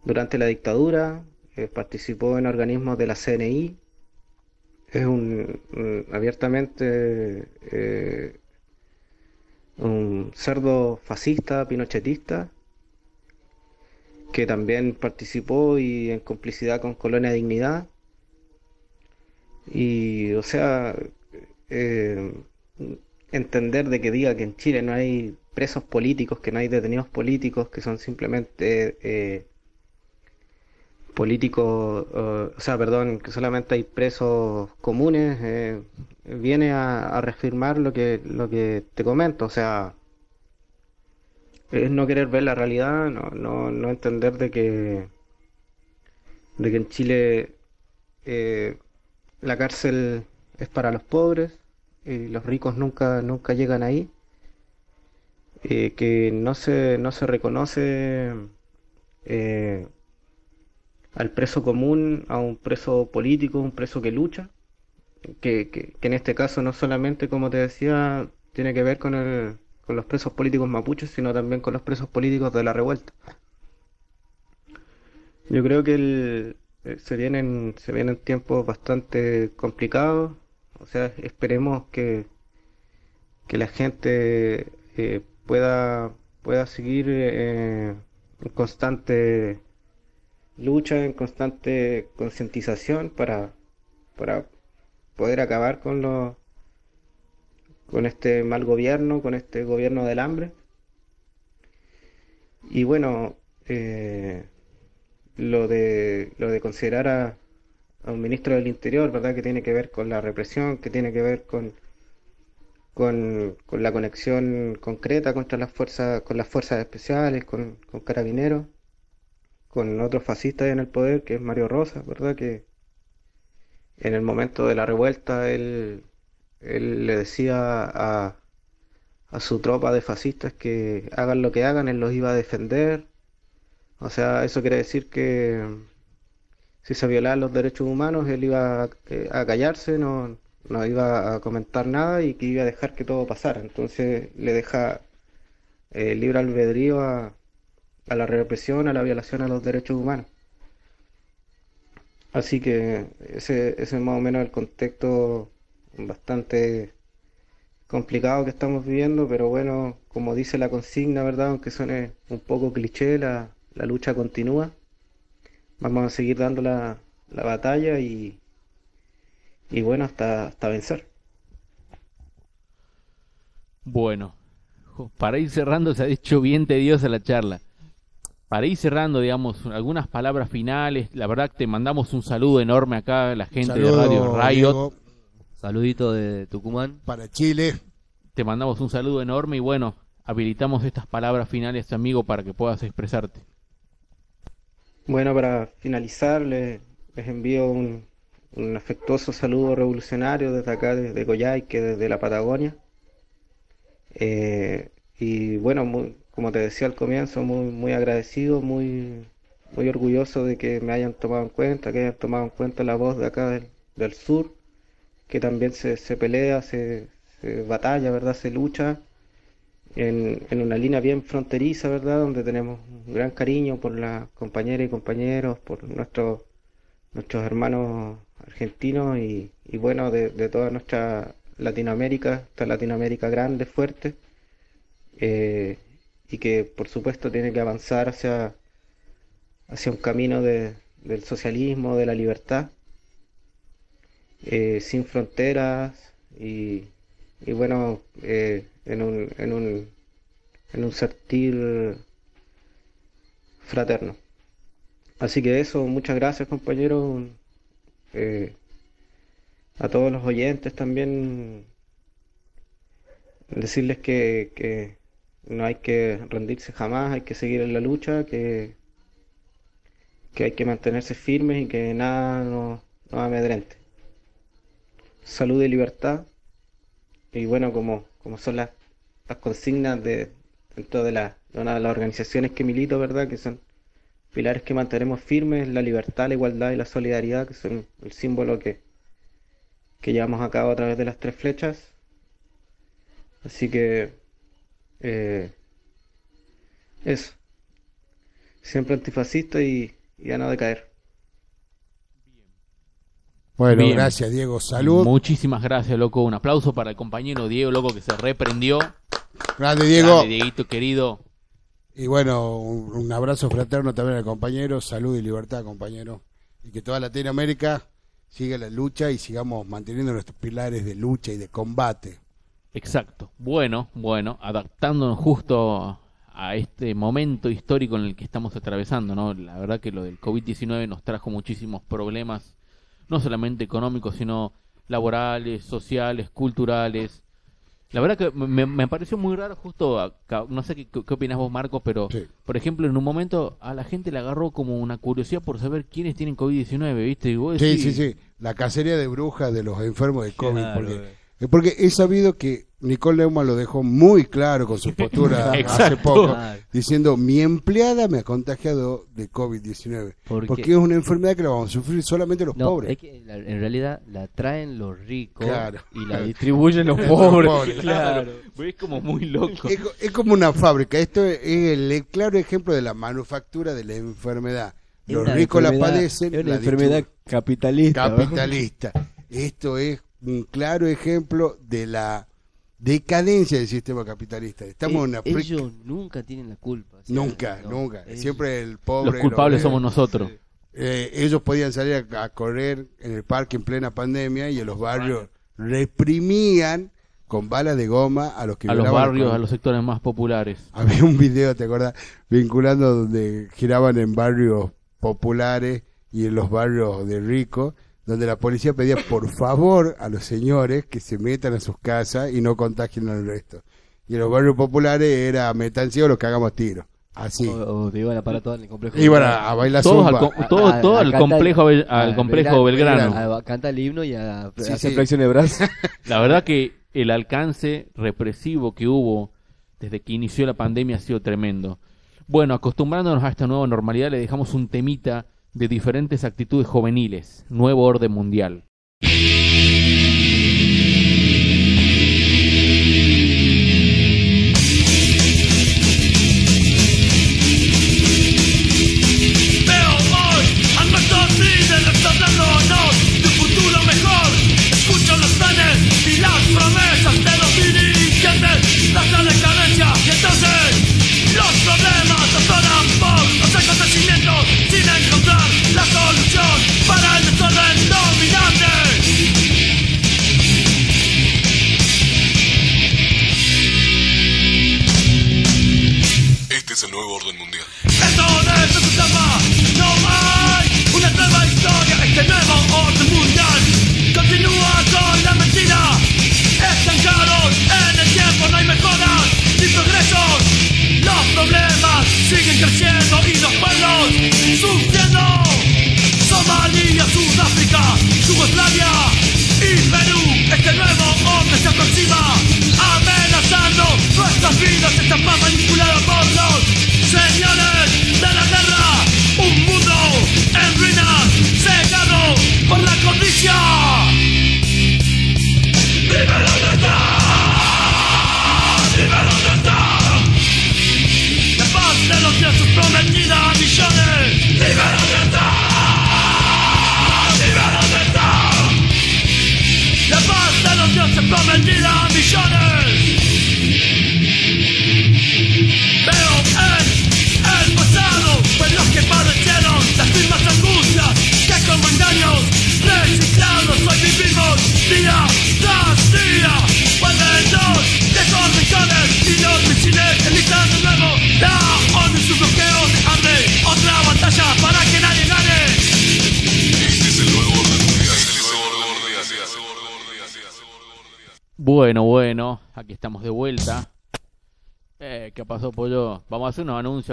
durante la dictadura, participó en organismos de la CNI es un, abiertamente un cerdo fascista, pinochetista, que también participó y en complicidad con Colonia Dignidad. Y, o sea, eh, entender de que diga que en Chile no hay presos políticos, que no hay detenidos políticos, que son simplemente eh, políticos, o sea, perdón, que solamente hay presos comunes, eh, viene a, a reafirmar lo que, lo que te comento, o sea, es no querer ver la realidad, no, no, no entender de que, de que en Chile eh, la cárcel es para los pobres y los ricos nunca, nunca llegan ahí, eh, que no se, no se reconoce eh, al preso común, a un preso político, un preso que lucha, que, que, que en este caso no solamente, como te decía, tiene que ver con el, con los presos políticos mapuches, sino también con los presos políticos de la revuelta. Yo creo que el- eh, se vienen, se vienen tiempos bastante complicados, o sea, esperemos que, que la gente eh, pueda, pueda seguir eh, en constante lucha, en constante concientización para, para poder acabar con los, con este mal gobierno, con este gobierno del hambre. Y bueno, eh, lo de, lo de considerar a, a un ministro del Interior, ¿verdad? Que tiene que ver con la represión, que tiene que ver con, con, con la conexión concreta contra las fuerzas, con las fuerzas especiales, con, con carabineros, con otro fascista en el poder, que es Mario Rosa, ¿verdad? Que en el momento de la revuelta él, él le decía a, a su tropa de fascistas que hagan lo que hagan, él los iba a defender. O sea, eso quiere decir que si se violaban los derechos humanos, él iba a, eh, a callarse, no, no iba a comentar nada y que iba a dejar que todo pasara. Entonces le deja eh, libre albedrío a, a la represión, a la violación a los derechos humanos. Así que ese, ese es más o menos el contexto bastante complicado que estamos viviendo, pero bueno, como dice la consigna, ¿verdad? Aunque suene un poco cliché, la, la lucha continúa. Vamos a seguir dando la, la batalla y, y bueno, hasta, hasta vencer. Bueno, para ir cerrando, se ha dicho bien tediosa la charla. Para ir cerrando, digamos, algunas palabras finales. La verdad que te mandamos un saludo enorme acá a la gente de Radio Riot. Diego, Saludito de Tucumán. para Chile. Te mandamos un saludo enorme y bueno, habilitamos estas palabras finales, amigo, para que puedas expresarte. Bueno, para finalizar, le- les envío un, afectuoso saludo revolucionario desde acá, desde Coyhaique, desde la Patagonia. Eh, y bueno, como te decía al comienzo, muy, muy agradecido, muy, muy orgulloso de que me hayan tomado en cuenta, que hayan tomado en cuenta la voz de acá del, del sur, que también se, se pelea, se, se batalla, ¿verdad? Se lucha en, una línea bien fronteriza, ¿verdad? Donde tenemos un gran cariño por las compañeras y compañeros, por nuestros nuestros hermanos argentinos y, y bueno, de, de toda nuestra Latinoamérica, esta Latinoamérica grande, fuerte, eh, y que por supuesto tiene que avanzar hacia, hacia un camino de- del socialismo, de la libertad, eh, sin fronteras y, y bueno, eh, en un, en un, en un sentir fraterno. Así que eso, muchas gracias compañeros. Eh, a todos los oyentes también decirles que, que no hay que rendirse jamás, hay que seguir en la lucha, que, que hay que mantenerse firmes y que nada nos, nos amedrente. Salud y libertad. Y bueno, como, como son las, las consignas de dentro de, la, de una de las organizaciones que milito, ¿verdad? Que son pilares que mantenemos firmes, la libertad, la igualdad y la solidaridad, que son el símbolo que, que llevamos a cabo a través de las tres flechas. Así que eh, eso. Siempre antifascista y, y a no decaer. Bueno, Bien. gracias, Diego. Salud. Muchísimas gracias, loco. Un aplauso para el compañero Diego, loco, que se reprendió. Grande, Diego. Grande, Dieguito, querido. Y bueno, un, un abrazo fraterno también al compañero. Salud y libertad, compañero. Y que toda Latinoamérica siga la lucha y sigamos manteniendo nuestros pilares de lucha y de combate. Exacto. Bueno, bueno, adaptándonos justo a este momento histórico en el que estamos atravesando, ¿no? La verdad que lo del COVID-19 nos trajo muchísimos problemas, no solamente económicos, sino laborales, sociales, culturales. La verdad que me, me pareció muy raro justo, acá- no sé qué, qué opinas vos, Marcos, pero Sí. por ejemplo, en un momento a la gente le agarró como una curiosidad por saber quiénes tienen COVID-19, ¿viste? Y vos Sí, decís, sí, sí. La cacería de brujas de los enfermos de COVID. Claro, porque, eh, porque he sabido que Nicole Neumann lo dejó muy claro con su postura hace poco, diciendo, mi empleada me ha contagiado de COVID-19. ¿Por Porque es una enfermedad que la vamos a sufrir solamente los No, pobres. es que la- en realidad la traen los ricos Claro. y la distribuyen los Los pobres. Claro. es como muy loco. Es, co- es como una fábrica. Esto es el claro ejemplo de la manufactura de la enfermedad. Los una ricos la padecen. Es una la enfermedad capitalista. capitalista. Esto es un claro ejemplo de la decadencia del sistema capitalista. Estamos en una Eh, fric- ellos nunca tienen la culpa. o sea, Nunca, no, nunca. ellos- Siempre el pobre. Los culpables somos nosotros. Eh, ellos podían salir a, a correr en el parque en plena pandemia y en los barrios reprimían con balas de goma a los que A los barrios, con- a los sectores más populares. Había un video, ¿te acuerdas? Vinculando donde giraban en barrios populares y en los barrios de ricos, donde la policía pedía por favor a los señores que se metan a sus casas y no contagien al resto. Y en los barrios populares era metancio o los que hagamos tiro. Así. O, o te iban a parar todos en el complejo. Iban a, a bailar Todos al, zumba. todo, A- todo a al complejo, Bel- al complejo Belgrano. Belgrano. A- canta el himno y a, Sí, hacer sí. flexión de brazos. La verdad que el alcance represivo que hubo desde que inició la pandemia ha sido tremendo. Bueno, acostumbrándonos a esta nueva normalidad, le dejamos un temita de diferentes actitudes juveniles. Nuevo orden mundial.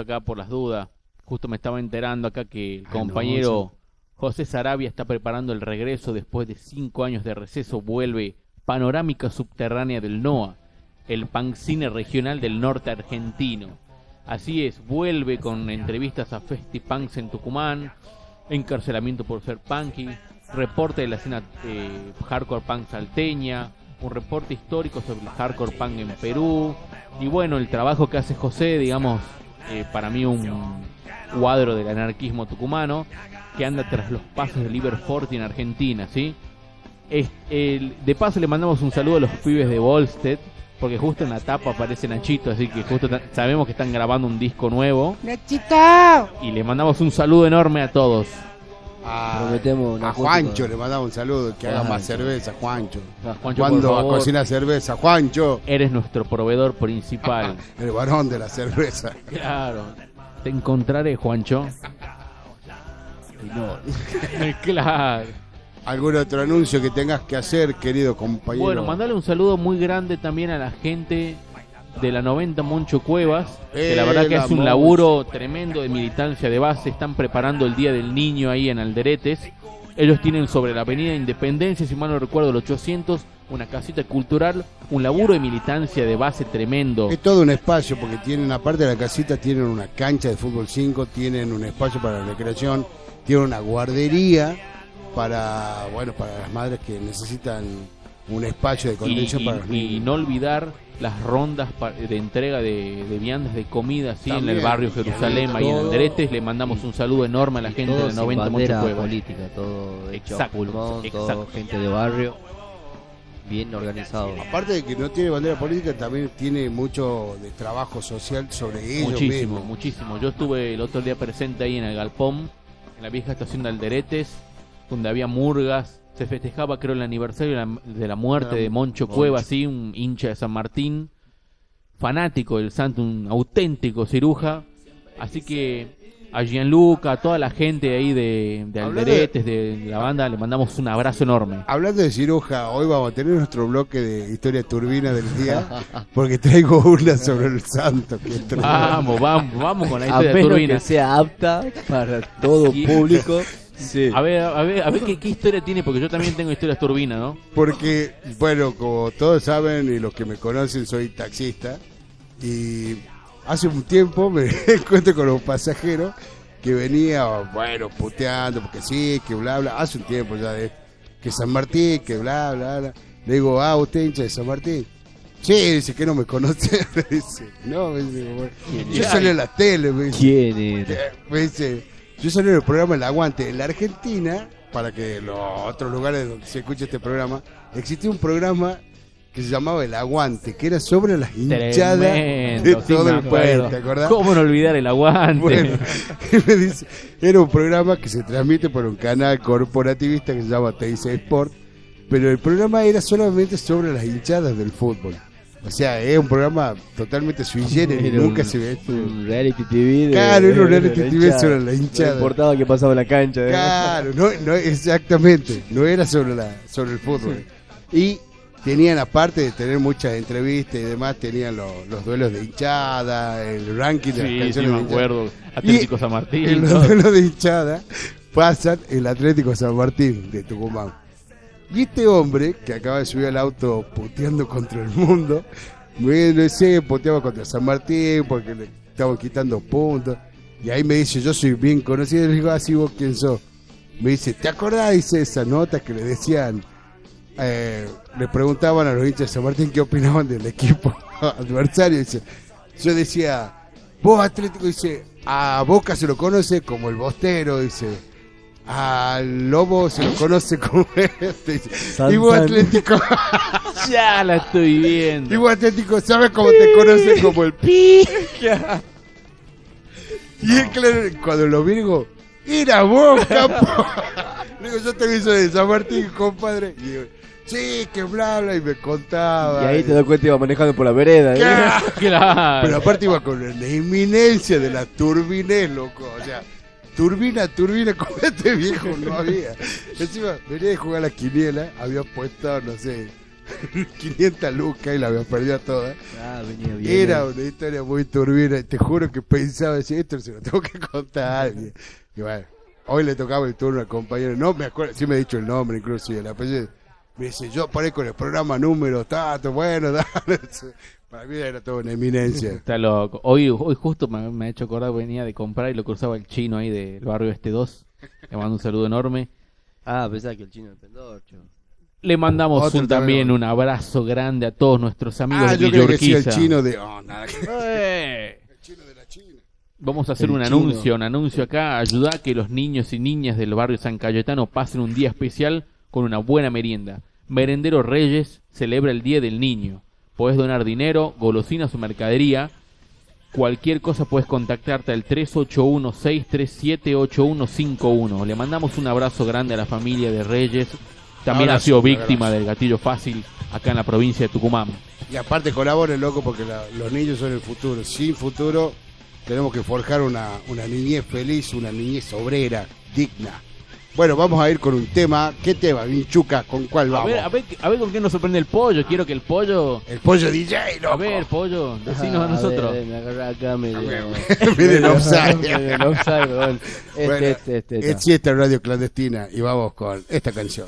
Acá por las dudas. Justo me estaba enterando acá que el compañero José Sarabia está preparando el regreso después de cinco años de receso. Vuelve Panorámica Subterránea del NOA, el pancine regional del norte argentino. Así es, vuelve con entrevistas a Festipunks en Tucumán, encarcelamiento por ser punky, reporte de la escena eh, hardcore punk salteña, un reporte histórico sobre el hardcore punk en Perú, y bueno, el trabajo que hace José, digamos, eh, para mí un cuadro del anarquismo tucumano, que anda tras los pasos de Liber Forti en Argentina, ¿sí? Es- el- de paso le mandamos un saludo a los pibes de Volstead, porque justo en la tapa aparece Nachito, así que justo sabemos que están grabando un disco nuevo. ¡Nachito! Y le mandamos un saludo enorme a todos. A, a. Juancho le mandamos un saludo, que haga más cerveza, Juancho. Juancho, Cuando a favor, cocinar cerveza, Juancho, eres nuestro proveedor principal. el varón de la cerveza. claro. Te encontraré, Juancho. claro. ¿Algún otro anuncio que tengas que hacer, querido compañero? Bueno, mandale un saludo muy grande también a la gente de la 90 Moncho Cuevas, que la verdad que hace un laburo tremendo de militancia de base, están preparando el Día del Niño ahí en Alderetes. Ellos tienen sobre la Avenida Independencia, si mal no recuerdo, el 800, una casita cultural, un laburo de militancia de base tremendo. Es todo un espacio, porque tienen, aparte de la casita, tienen una cancha de fútbol 5, tienen un espacio para la recreación, tienen una guardería para, bueno, para las madres que necesitan un espacio de Y, contención y- para los y niños. no olvidar las rondas de entrega de, de viandas de comida así en el barrio Jerusalén, ahí en Todo- Alderetes. Le mandamos un saludo enorme a la gente de todo la sin 90 Moncho bandera Cuevas. política, todo hecho a Exacto, pulmón, todo exacto. gente de barrio, bien organizado. Aparte de que no tiene bandera política, también tiene mucho de trabajo social sobre ellos Muchísimo, mismos. muchísimo. Yo estuve el otro día presente ahí en el Galpón, en la vieja estación de Alderetes, donde había murgas. Se festejaba, creo, el aniversario de la, de la muerte Ah, de Moncho Moncho. Cueva, así, un hincha de San Martín, fanático del santo, un auténtico ciruja. Así que a Gianluca, a toda la gente ahí de, de Alderetes, de la banda, le mandamos un abrazo enorme. Hablando de ciruja, hoy vamos a tener nuestro bloque de historia turbina del día, porque traigo una sobre el santo. que. Vamos, vamos, vamos con la historia menos Turbina. que sea apta para todo Sí. público. Sí. A ver, a ver, a ver qué, qué historia tiene, porque yo también tengo historias turbinas, ¿no? Porque, bueno, como todos saben y los que me conocen, soy taxista. Y hace un tiempo me encuentro con un pasajero que venía, bueno, puteando, porque sí, que bla, bla. Hace un tiempo ya de que San Martín, que bla, bla, bla. Le digo, ah, usted hincha de San Martín. Sí, dice que no me conoce. Me dice, no, me dice, bueno, yo salí en la tele, me dice. ¿Quién era? Me dice, yo salí en el programa El Aguante. En la Argentina, para que los otros lugares donde se escuche este programa, existía un programa que se llamaba El Aguante, que era sobre las hinchadas de Tremendo, todo el país, ¿te acordás? ¿Cómo no olvidar el aguante? Bueno, y me dice, era un programa que se transmite por un canal corporativista que se llama TIC Sport, pero el programa era solamente sobre las hinchadas del fútbol. O sea, es un programa totalmente sui generis, nunca un- se ve esto. Un reality TV. De, Claro, era un reality de TV sobre la hinchada. No importaba que pasaba en la cancha. ¿eh? Claro, no, no, exactamente, no era sobre, la, sobre el fútbol. Y tenían, aparte de tener muchas entrevistas y demás, tenían lo- los duelos de hinchada, el ranking de las Sí, sí, canciones me de hinchada. acuerdo. Atlético San Martín. En los duelos de hinchada pasan el Atlético San Martín de Tucumán. Y este hombre, que acaba de subir al auto puteando contra el mundo, bueno, sé, puteaba contra San Martín porque le estaban quitando puntos. Y ahí me dice, yo soy bien conocido. Y le digo, así vos quién sos. Me dice, ¿te acordás? Dice esa nota que le decían, eh, le preguntaban a los hinchas de San Martín qué opinaban del equipo adversario. Dice, yo decía, vos Atlético, dice, a Boca se lo conoce como el Bostero, dice. Al Lobo se lo conoce como este. San. Atlético, Ya la estoy viendo. y vos Atlético, ¿sabes cómo te conocen como el Pi? Y es claro, cuando lo vi, digo, ¡Era vos, capo! Le digo, yo te vi de San Martín, compadre. Y digo, sí, que bla, bla, y me contaba. Y ahí te das cuenta iba manejando por la vereda. ¿eh? Claro. Claro. Pero aparte iba con la inminencia de la turbinés, loco. O sea, turbina, turbina, como este viejo no había. Encima, venía de jugar a la quiniela, había puesto, no sé, 500 lucas y la había perdido toda. Ah, venía bien. Era una historia muy turbina. Te juro que pensaba decir esto, se lo tengo que contar a alguien. Y bueno, hoy le tocaba el turno al compañero. No me acuerdo, sí me ha dicho el nombre incluso y el apellido. Me dice, yo paré con el programa número tanto, bueno, dale. Para mí era toda una eminencia. Está loco. Hoy, hoy justo me, me ha hecho acordar que venía de comprar y lo cruzaba el chino ahí del barrio Este 2. Le mando un saludo enorme. Ah, pensaba que el chino del pendorcho. Le mandamos Otro un, también. también un abrazo grande a todos nuestros amigos Ah, de yo creo que sí, el chino de... Oh, nada que- Eh. El chino de la China. Vamos a hacer El un chino. anuncio, un anuncio acá. Ayuda a que los niños y niñas del barrio San Cayetano pasen un día especial con una buena merienda. Merendero Reyes celebra el Día del Niño. Podés donar dinero, golosinas o mercadería. Cualquier cosa puedes contactarte al 381-637-8151. Le mandamos un abrazo grande a la familia de Reyes. También ha sido víctima del gatillo fácil acá en la provincia de Tucumán. Y aparte colaboren, loco, porque la- los niños son el futuro. Sin futuro tenemos que forjar una, una niñez feliz, una niñez obrera, digna. Bueno, vamos a ir con un tema. ¿Qué tema, Vinchuca? ¿Con cuál A vamos? ver, a ver, a ver con qué nos sorprende el pollo. Quiero que el pollo... El pollo DJ, loco. A ver, pollo, decinos a Ah, nosotros. ver, me agarré acá medio. Miren, offside. en offside. Este, Bueno, este, este, es siesta radio clandestina y vamos con esta canción.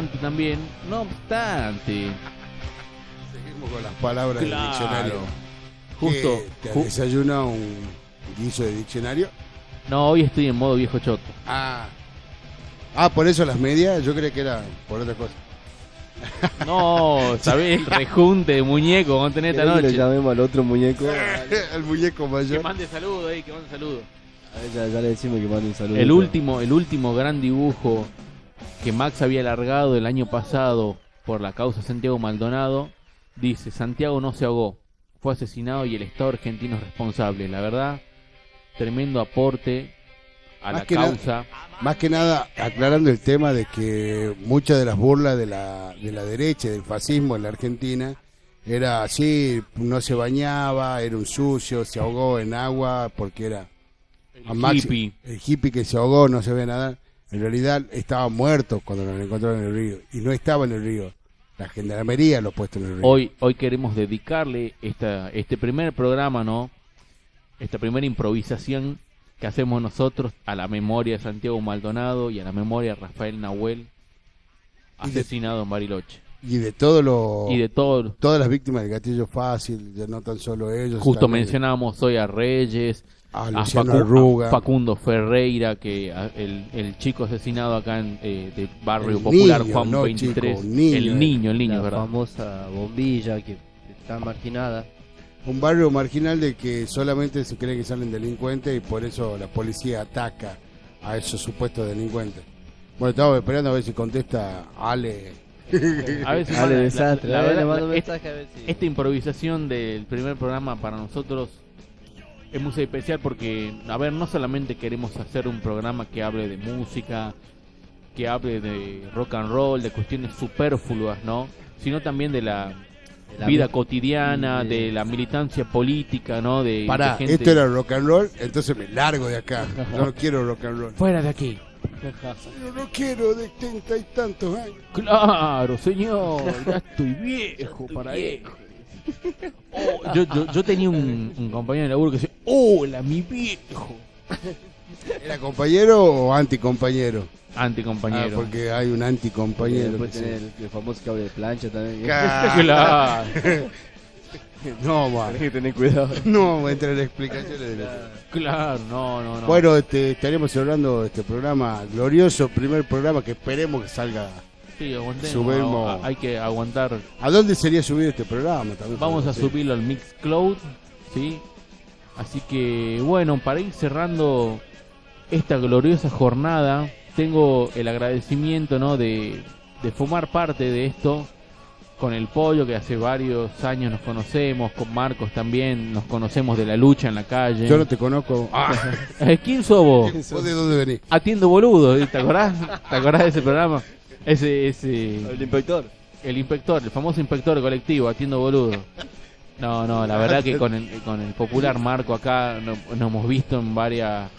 Obstante también, no obstante, Seguimos con las palabras Claro. del diccionario. Justo, ¿Qué, ¿Te ju- desayuna un guiso de diccionario? no, hoy estoy en modo viejo choto. Ah. Ah, por eso las medias, yo creí que era por otra cosa. No, ¿sabés? Rejunte de muñeco vamos a tener esta ¿Querés que noche. le llamemos al otro muñeco? El muñeco Que mayor. mande saludo ahí, que mande saludo. A ver, ya, ya le decimos que mande un saludo. El último, el último gran dibujo que Max había largado el año pasado por la causa Santiago Maldonado, dice, Santiago no se ahogó, fue asesinado y el Estado argentino es responsable. La verdad, tremendo aporte a Más la que nada- causa. Más que nada, aclarando el tema de que muchas de las burlas de la, de la derecha, del fascismo en la Argentina, era así, no se bañaba, era un sucio, se ahogó en agua porque era Maxi- hippie. el hippie que se ahogó, no se ve nadar. En realidad estaba muerto cuando lo encontraron en el río y no estaba en el río. La gendarmería lo ha puesto en el río. Hoy, hoy queremos dedicarle esta, este primer programa, ¿no? Esta primera improvisación que hacemos nosotros a la memoria de Santiago Maldonado y a la memoria de Rafael Nahuel, asesinado en Bariloche. y de todo lo Y de todo, todas las víctimas del gatillo fácil, ya no tan solo ellos. justo mencionábamos hoy a Reyes, a a, Facu- Arruga, a Facundo Ferreira, que a- el, el chico asesinado acá en eh, de Barrio El Popular, niño, Juan no, 23. chico, niño, el niño, el niño, la ¿verdad? famosa bombilla que está marginada. un barrio marginal de que solamente se cree que salen delincuentes y por eso la policía ataca a esos supuestos delincuentes. Bueno, estamos esperando a ver si contesta Ale. A ver si Ale manda- la- desastre, la a ver, verdad, la- esta- Esta improvisación del primer programa para nosotros es muy especial porque, a ver, no solamente queremos hacer un programa que hable de música, que hable de rock and roll, de cuestiones superfluas, ¿no? Sino también de la, la vida cotidiana, de- de la militancia política, ¿no? De, Pará, de gente- esto era rock and roll, entonces me largo de acá. No quiero rock and roll. Fuera de aquí. Yo no quiero de treinta y tantos años. Claro, señor, ya estoy viejo para eso. Oh, yo, yo, yo tenía un, un compañero de laburo que decía, hola, mi viejo. ¿Era compañero o anticompañero? Anticompañero. Ah, porque hay un anticompañero. Después que tener el, el famoso cable de plancha también. Claro. No, man. Tenés que tener cuidado. No vamos a entrar en explicaciones de la- Claro, no, no, no. Bueno, este, estaremos hablando de este programa glorioso, primer programa que esperemos que salga. Sí, aguantemos, subimos. a- hay que aguantar. ¿A dónde sería subir este programa? También Vamos a subirlo al Mixcloud, ¿sí? Así que, bueno, para ir cerrando esta gloriosa jornada, tengo el agradecimiento, ¿no? De, de formar parte de esto con el pollo, que hace varios años nos conocemos, con Marcos también, nos conocemos de la lucha en la calle. Yo no te conozco. Ah, ¿Quién sos vos? ¿Vos de dónde venís? Atiendo boludo, ¿te acordás? ¿Te acordás de ese programa? Ese, ese... El inspector. El inspector, el famoso inspector colectivo, atiendo boludo. No, no, la verdad que con el, con el popular Marco acá no- nos hemos visto en varias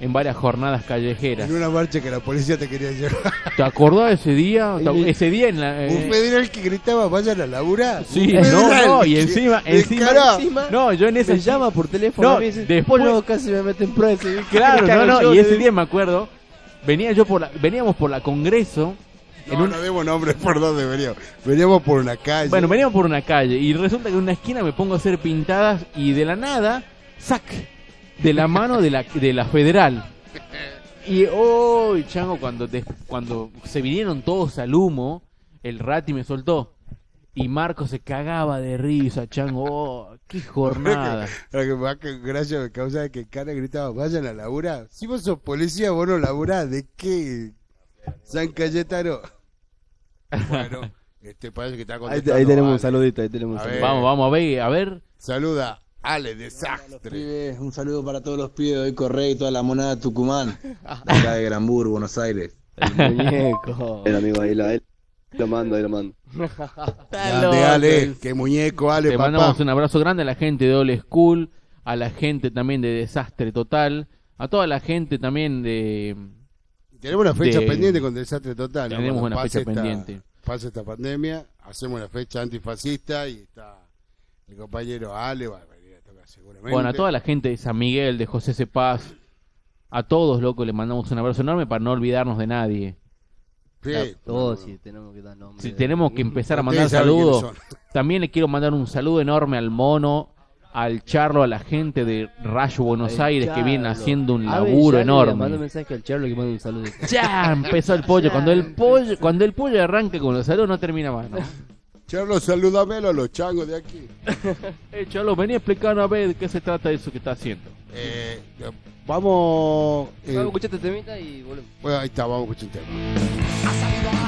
en varias jornadas callejeras. En una marcha que la policía te quería llevar. ¿Te acordás de ese día? ¿Te- Ese día en la... eh, Un federal que gritaba, vayan a laburar. Sí, Un no, federal no, y que- encima, encima, descarado. no, yo en ese Me llama por teléfono No, dice, después- "Pollo, casi me meten preso. Claro, no, no, y ese día me acuerdo, venía yo por la, veníamos por la Congreso, No, un- no demos nombres por dónde veníamos. Veníamos por una calle. Bueno, veníamos por una calle y resulta que en una esquina me pongo a hacer pintadas y de la nada, sac, de la mano de la, de la federal. Y hoy, chango, cuando, des- cuando se vinieron todos al humo, el rati me soltó. Y Marco se cagaba de risa, chango. Oh, qué jornada. Lo que más que gracia me causa es que Cara gritaba, vayan a laburar. Si vos sos policía, vos no laburás. ¿De qué? San Cayetano. Bueno, este parece que está Ahí, contestando. ahí tenemos un saludito, ahí tenemos un A saludito. Vamos, vamos a ver, a ver. Saluda, Ale, desastre. Pibes, un saludo para todos los pibes de hoy Correy y toda la monada de Tucumán, de acá de Granbur, Buenos Aires. El muñeco. El amigo ahí, lo mando, ahí lo mando. Grande, Ale, qué muñeco, Ale, Te papá. mandamos un abrazo grande a la gente de Old School, a la gente también de Desastre Total, a toda la gente también de... Tenemos una fecha de- pendiente con Desastre Total. Tenemos una fecha esta- pendiente. Pase esta pandemia, hacemos una fecha antifascista y está el compañero Ale, va a venir a tocar seguramente. Bueno, a toda la gente de San Miguel, de José Cepaz, A todos, loco, le mandamos un abrazo enorme para no olvidarnos de nadie. Sí. Todos sí, tenemos que dar nombre. Si tenemos que empezar a mandar saludos, también le quiero mandar un saludo enorme al mono, al Charlo, a la gente de Rayo Buenos El Aires que Charlo. haciendo un laburo enorme. mensaje al Charlo que manda un saludo. Ya empezó el pollo. Cuando el pollo, cuando el pollo arranca con los saludos no termina más. ¿no? Charlo, salúdamelo a los changos de aquí. Eh, Charlo, vení a explicar a ver de qué se trata eso que está haciendo. Eh, vamos. eh, Vamos a escuchar este temita y volvemos. bueno, ahí está, vamos a escuchar un tema.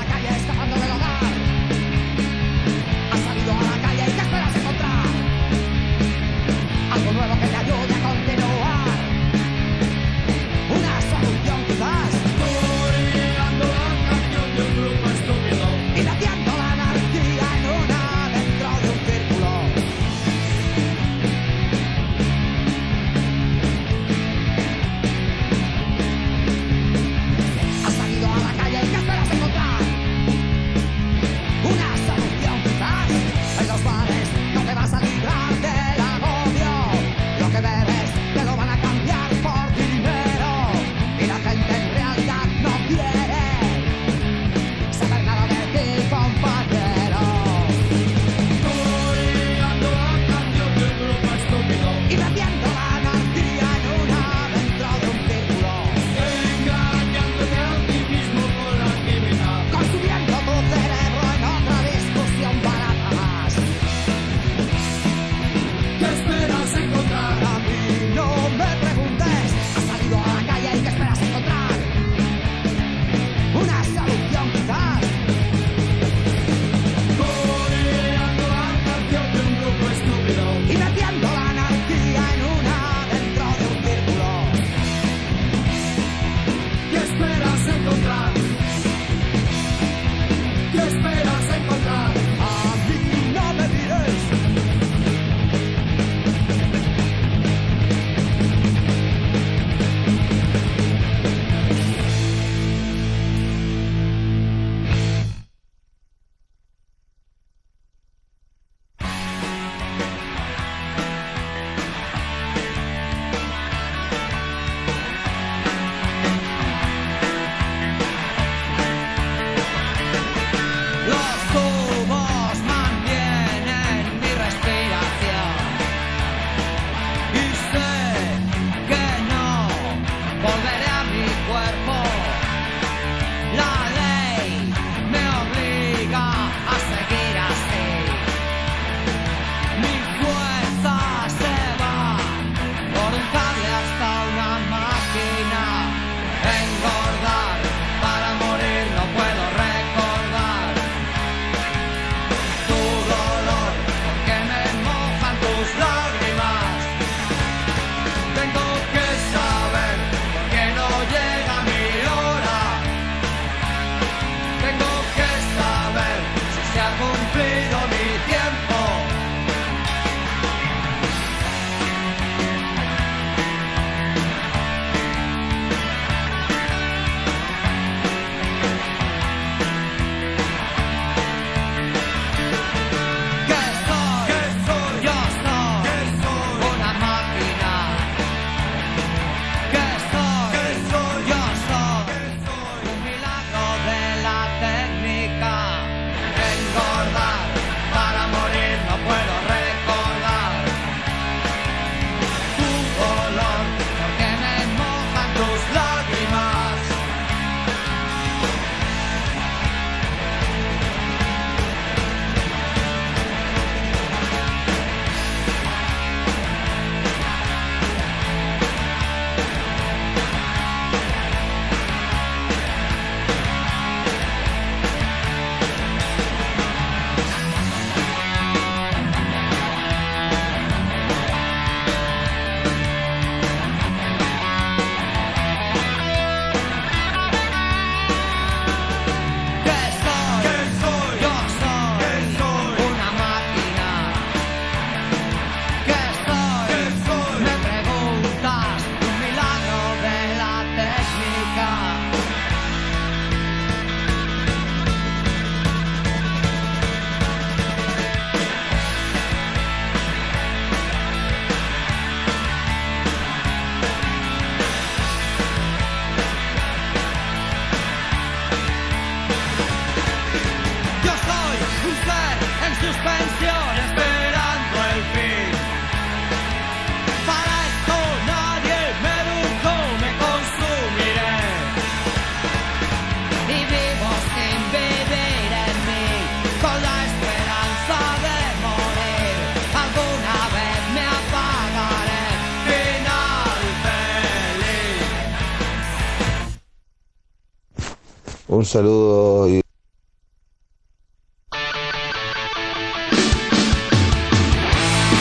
Saludo y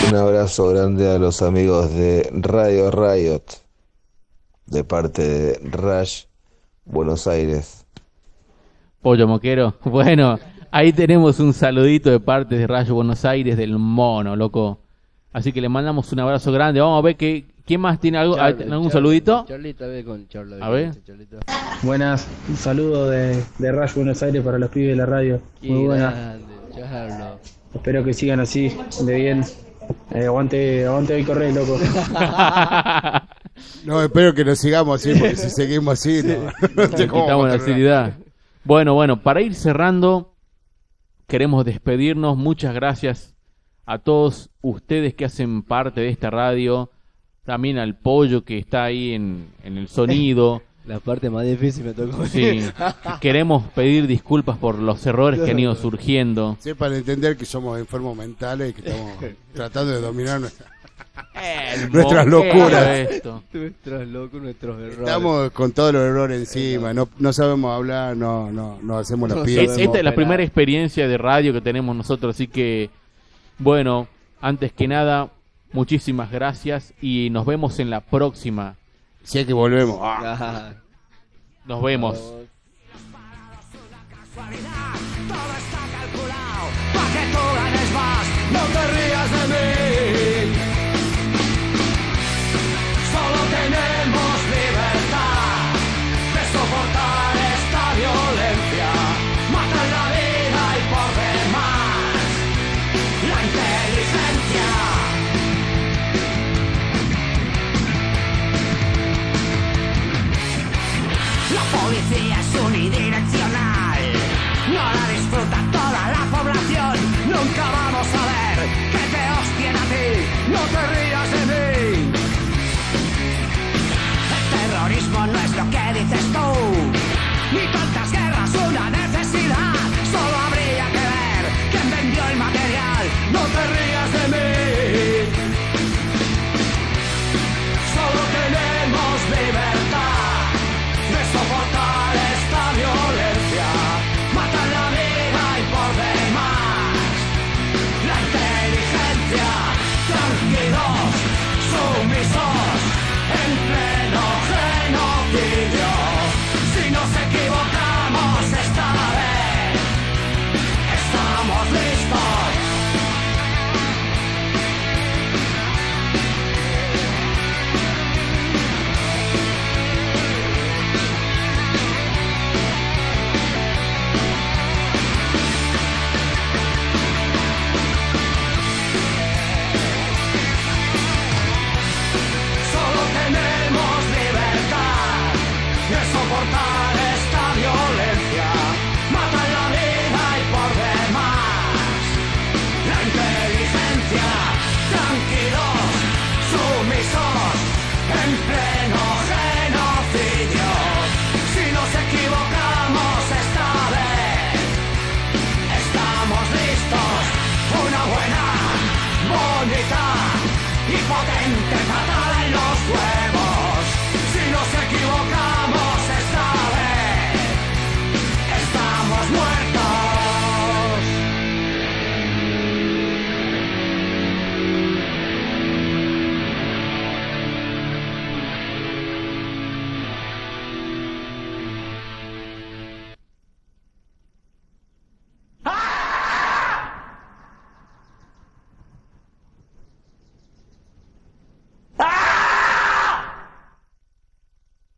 un abrazo grande a los amigos de Radio Riot, de parte de Rush, Buenos Aires. Pollo Moquero. Bueno, ahí tenemos un saludito de parte de Rayo Buenos Aires del mono, loco. Así que le mandamos un abrazo grande. Vamos a ver que, quién más tiene algo, Charlie, algún Charlie, saludito. Charlito, a ver con Charlo. A ver. Buenas, un saludo de, de Rush Buenos Aires para los pibes de la radio. Qué Muy buena. grande, Charlo. Espero que sigan así, de bien. Eh, aguante, aguante hoy correr, loco. No, espero que nos sigamos así, porque si seguimos así, no, no sé cómo la seriedad. Bueno, bueno, para ir cerrando, queremos despedirnos. Muchas gracias a todos ustedes que hacen parte de esta radio. También al pollo que está ahí en, en el sonido. La parte más difícil me tocó. Sí, queremos pedir disculpas por los errores que han ido surgiendo. Sepan entender que somos enfermos mentales y que estamos tratando de dominar nuestra- El nuestras locuras. esto. Nuestros errores. Estamos con todos los errores encima, no, no sabemos hablar, no, no, no hacemos la Es- pieza. esta es la primera experiencia de radio que tenemos nosotros, así que, bueno, antes que nada, muchísimas gracias y nos vemos en la próxima. Si es que volvemos. Ah. Nos vemos. Pa' que tú ganes más, no te rías de mí.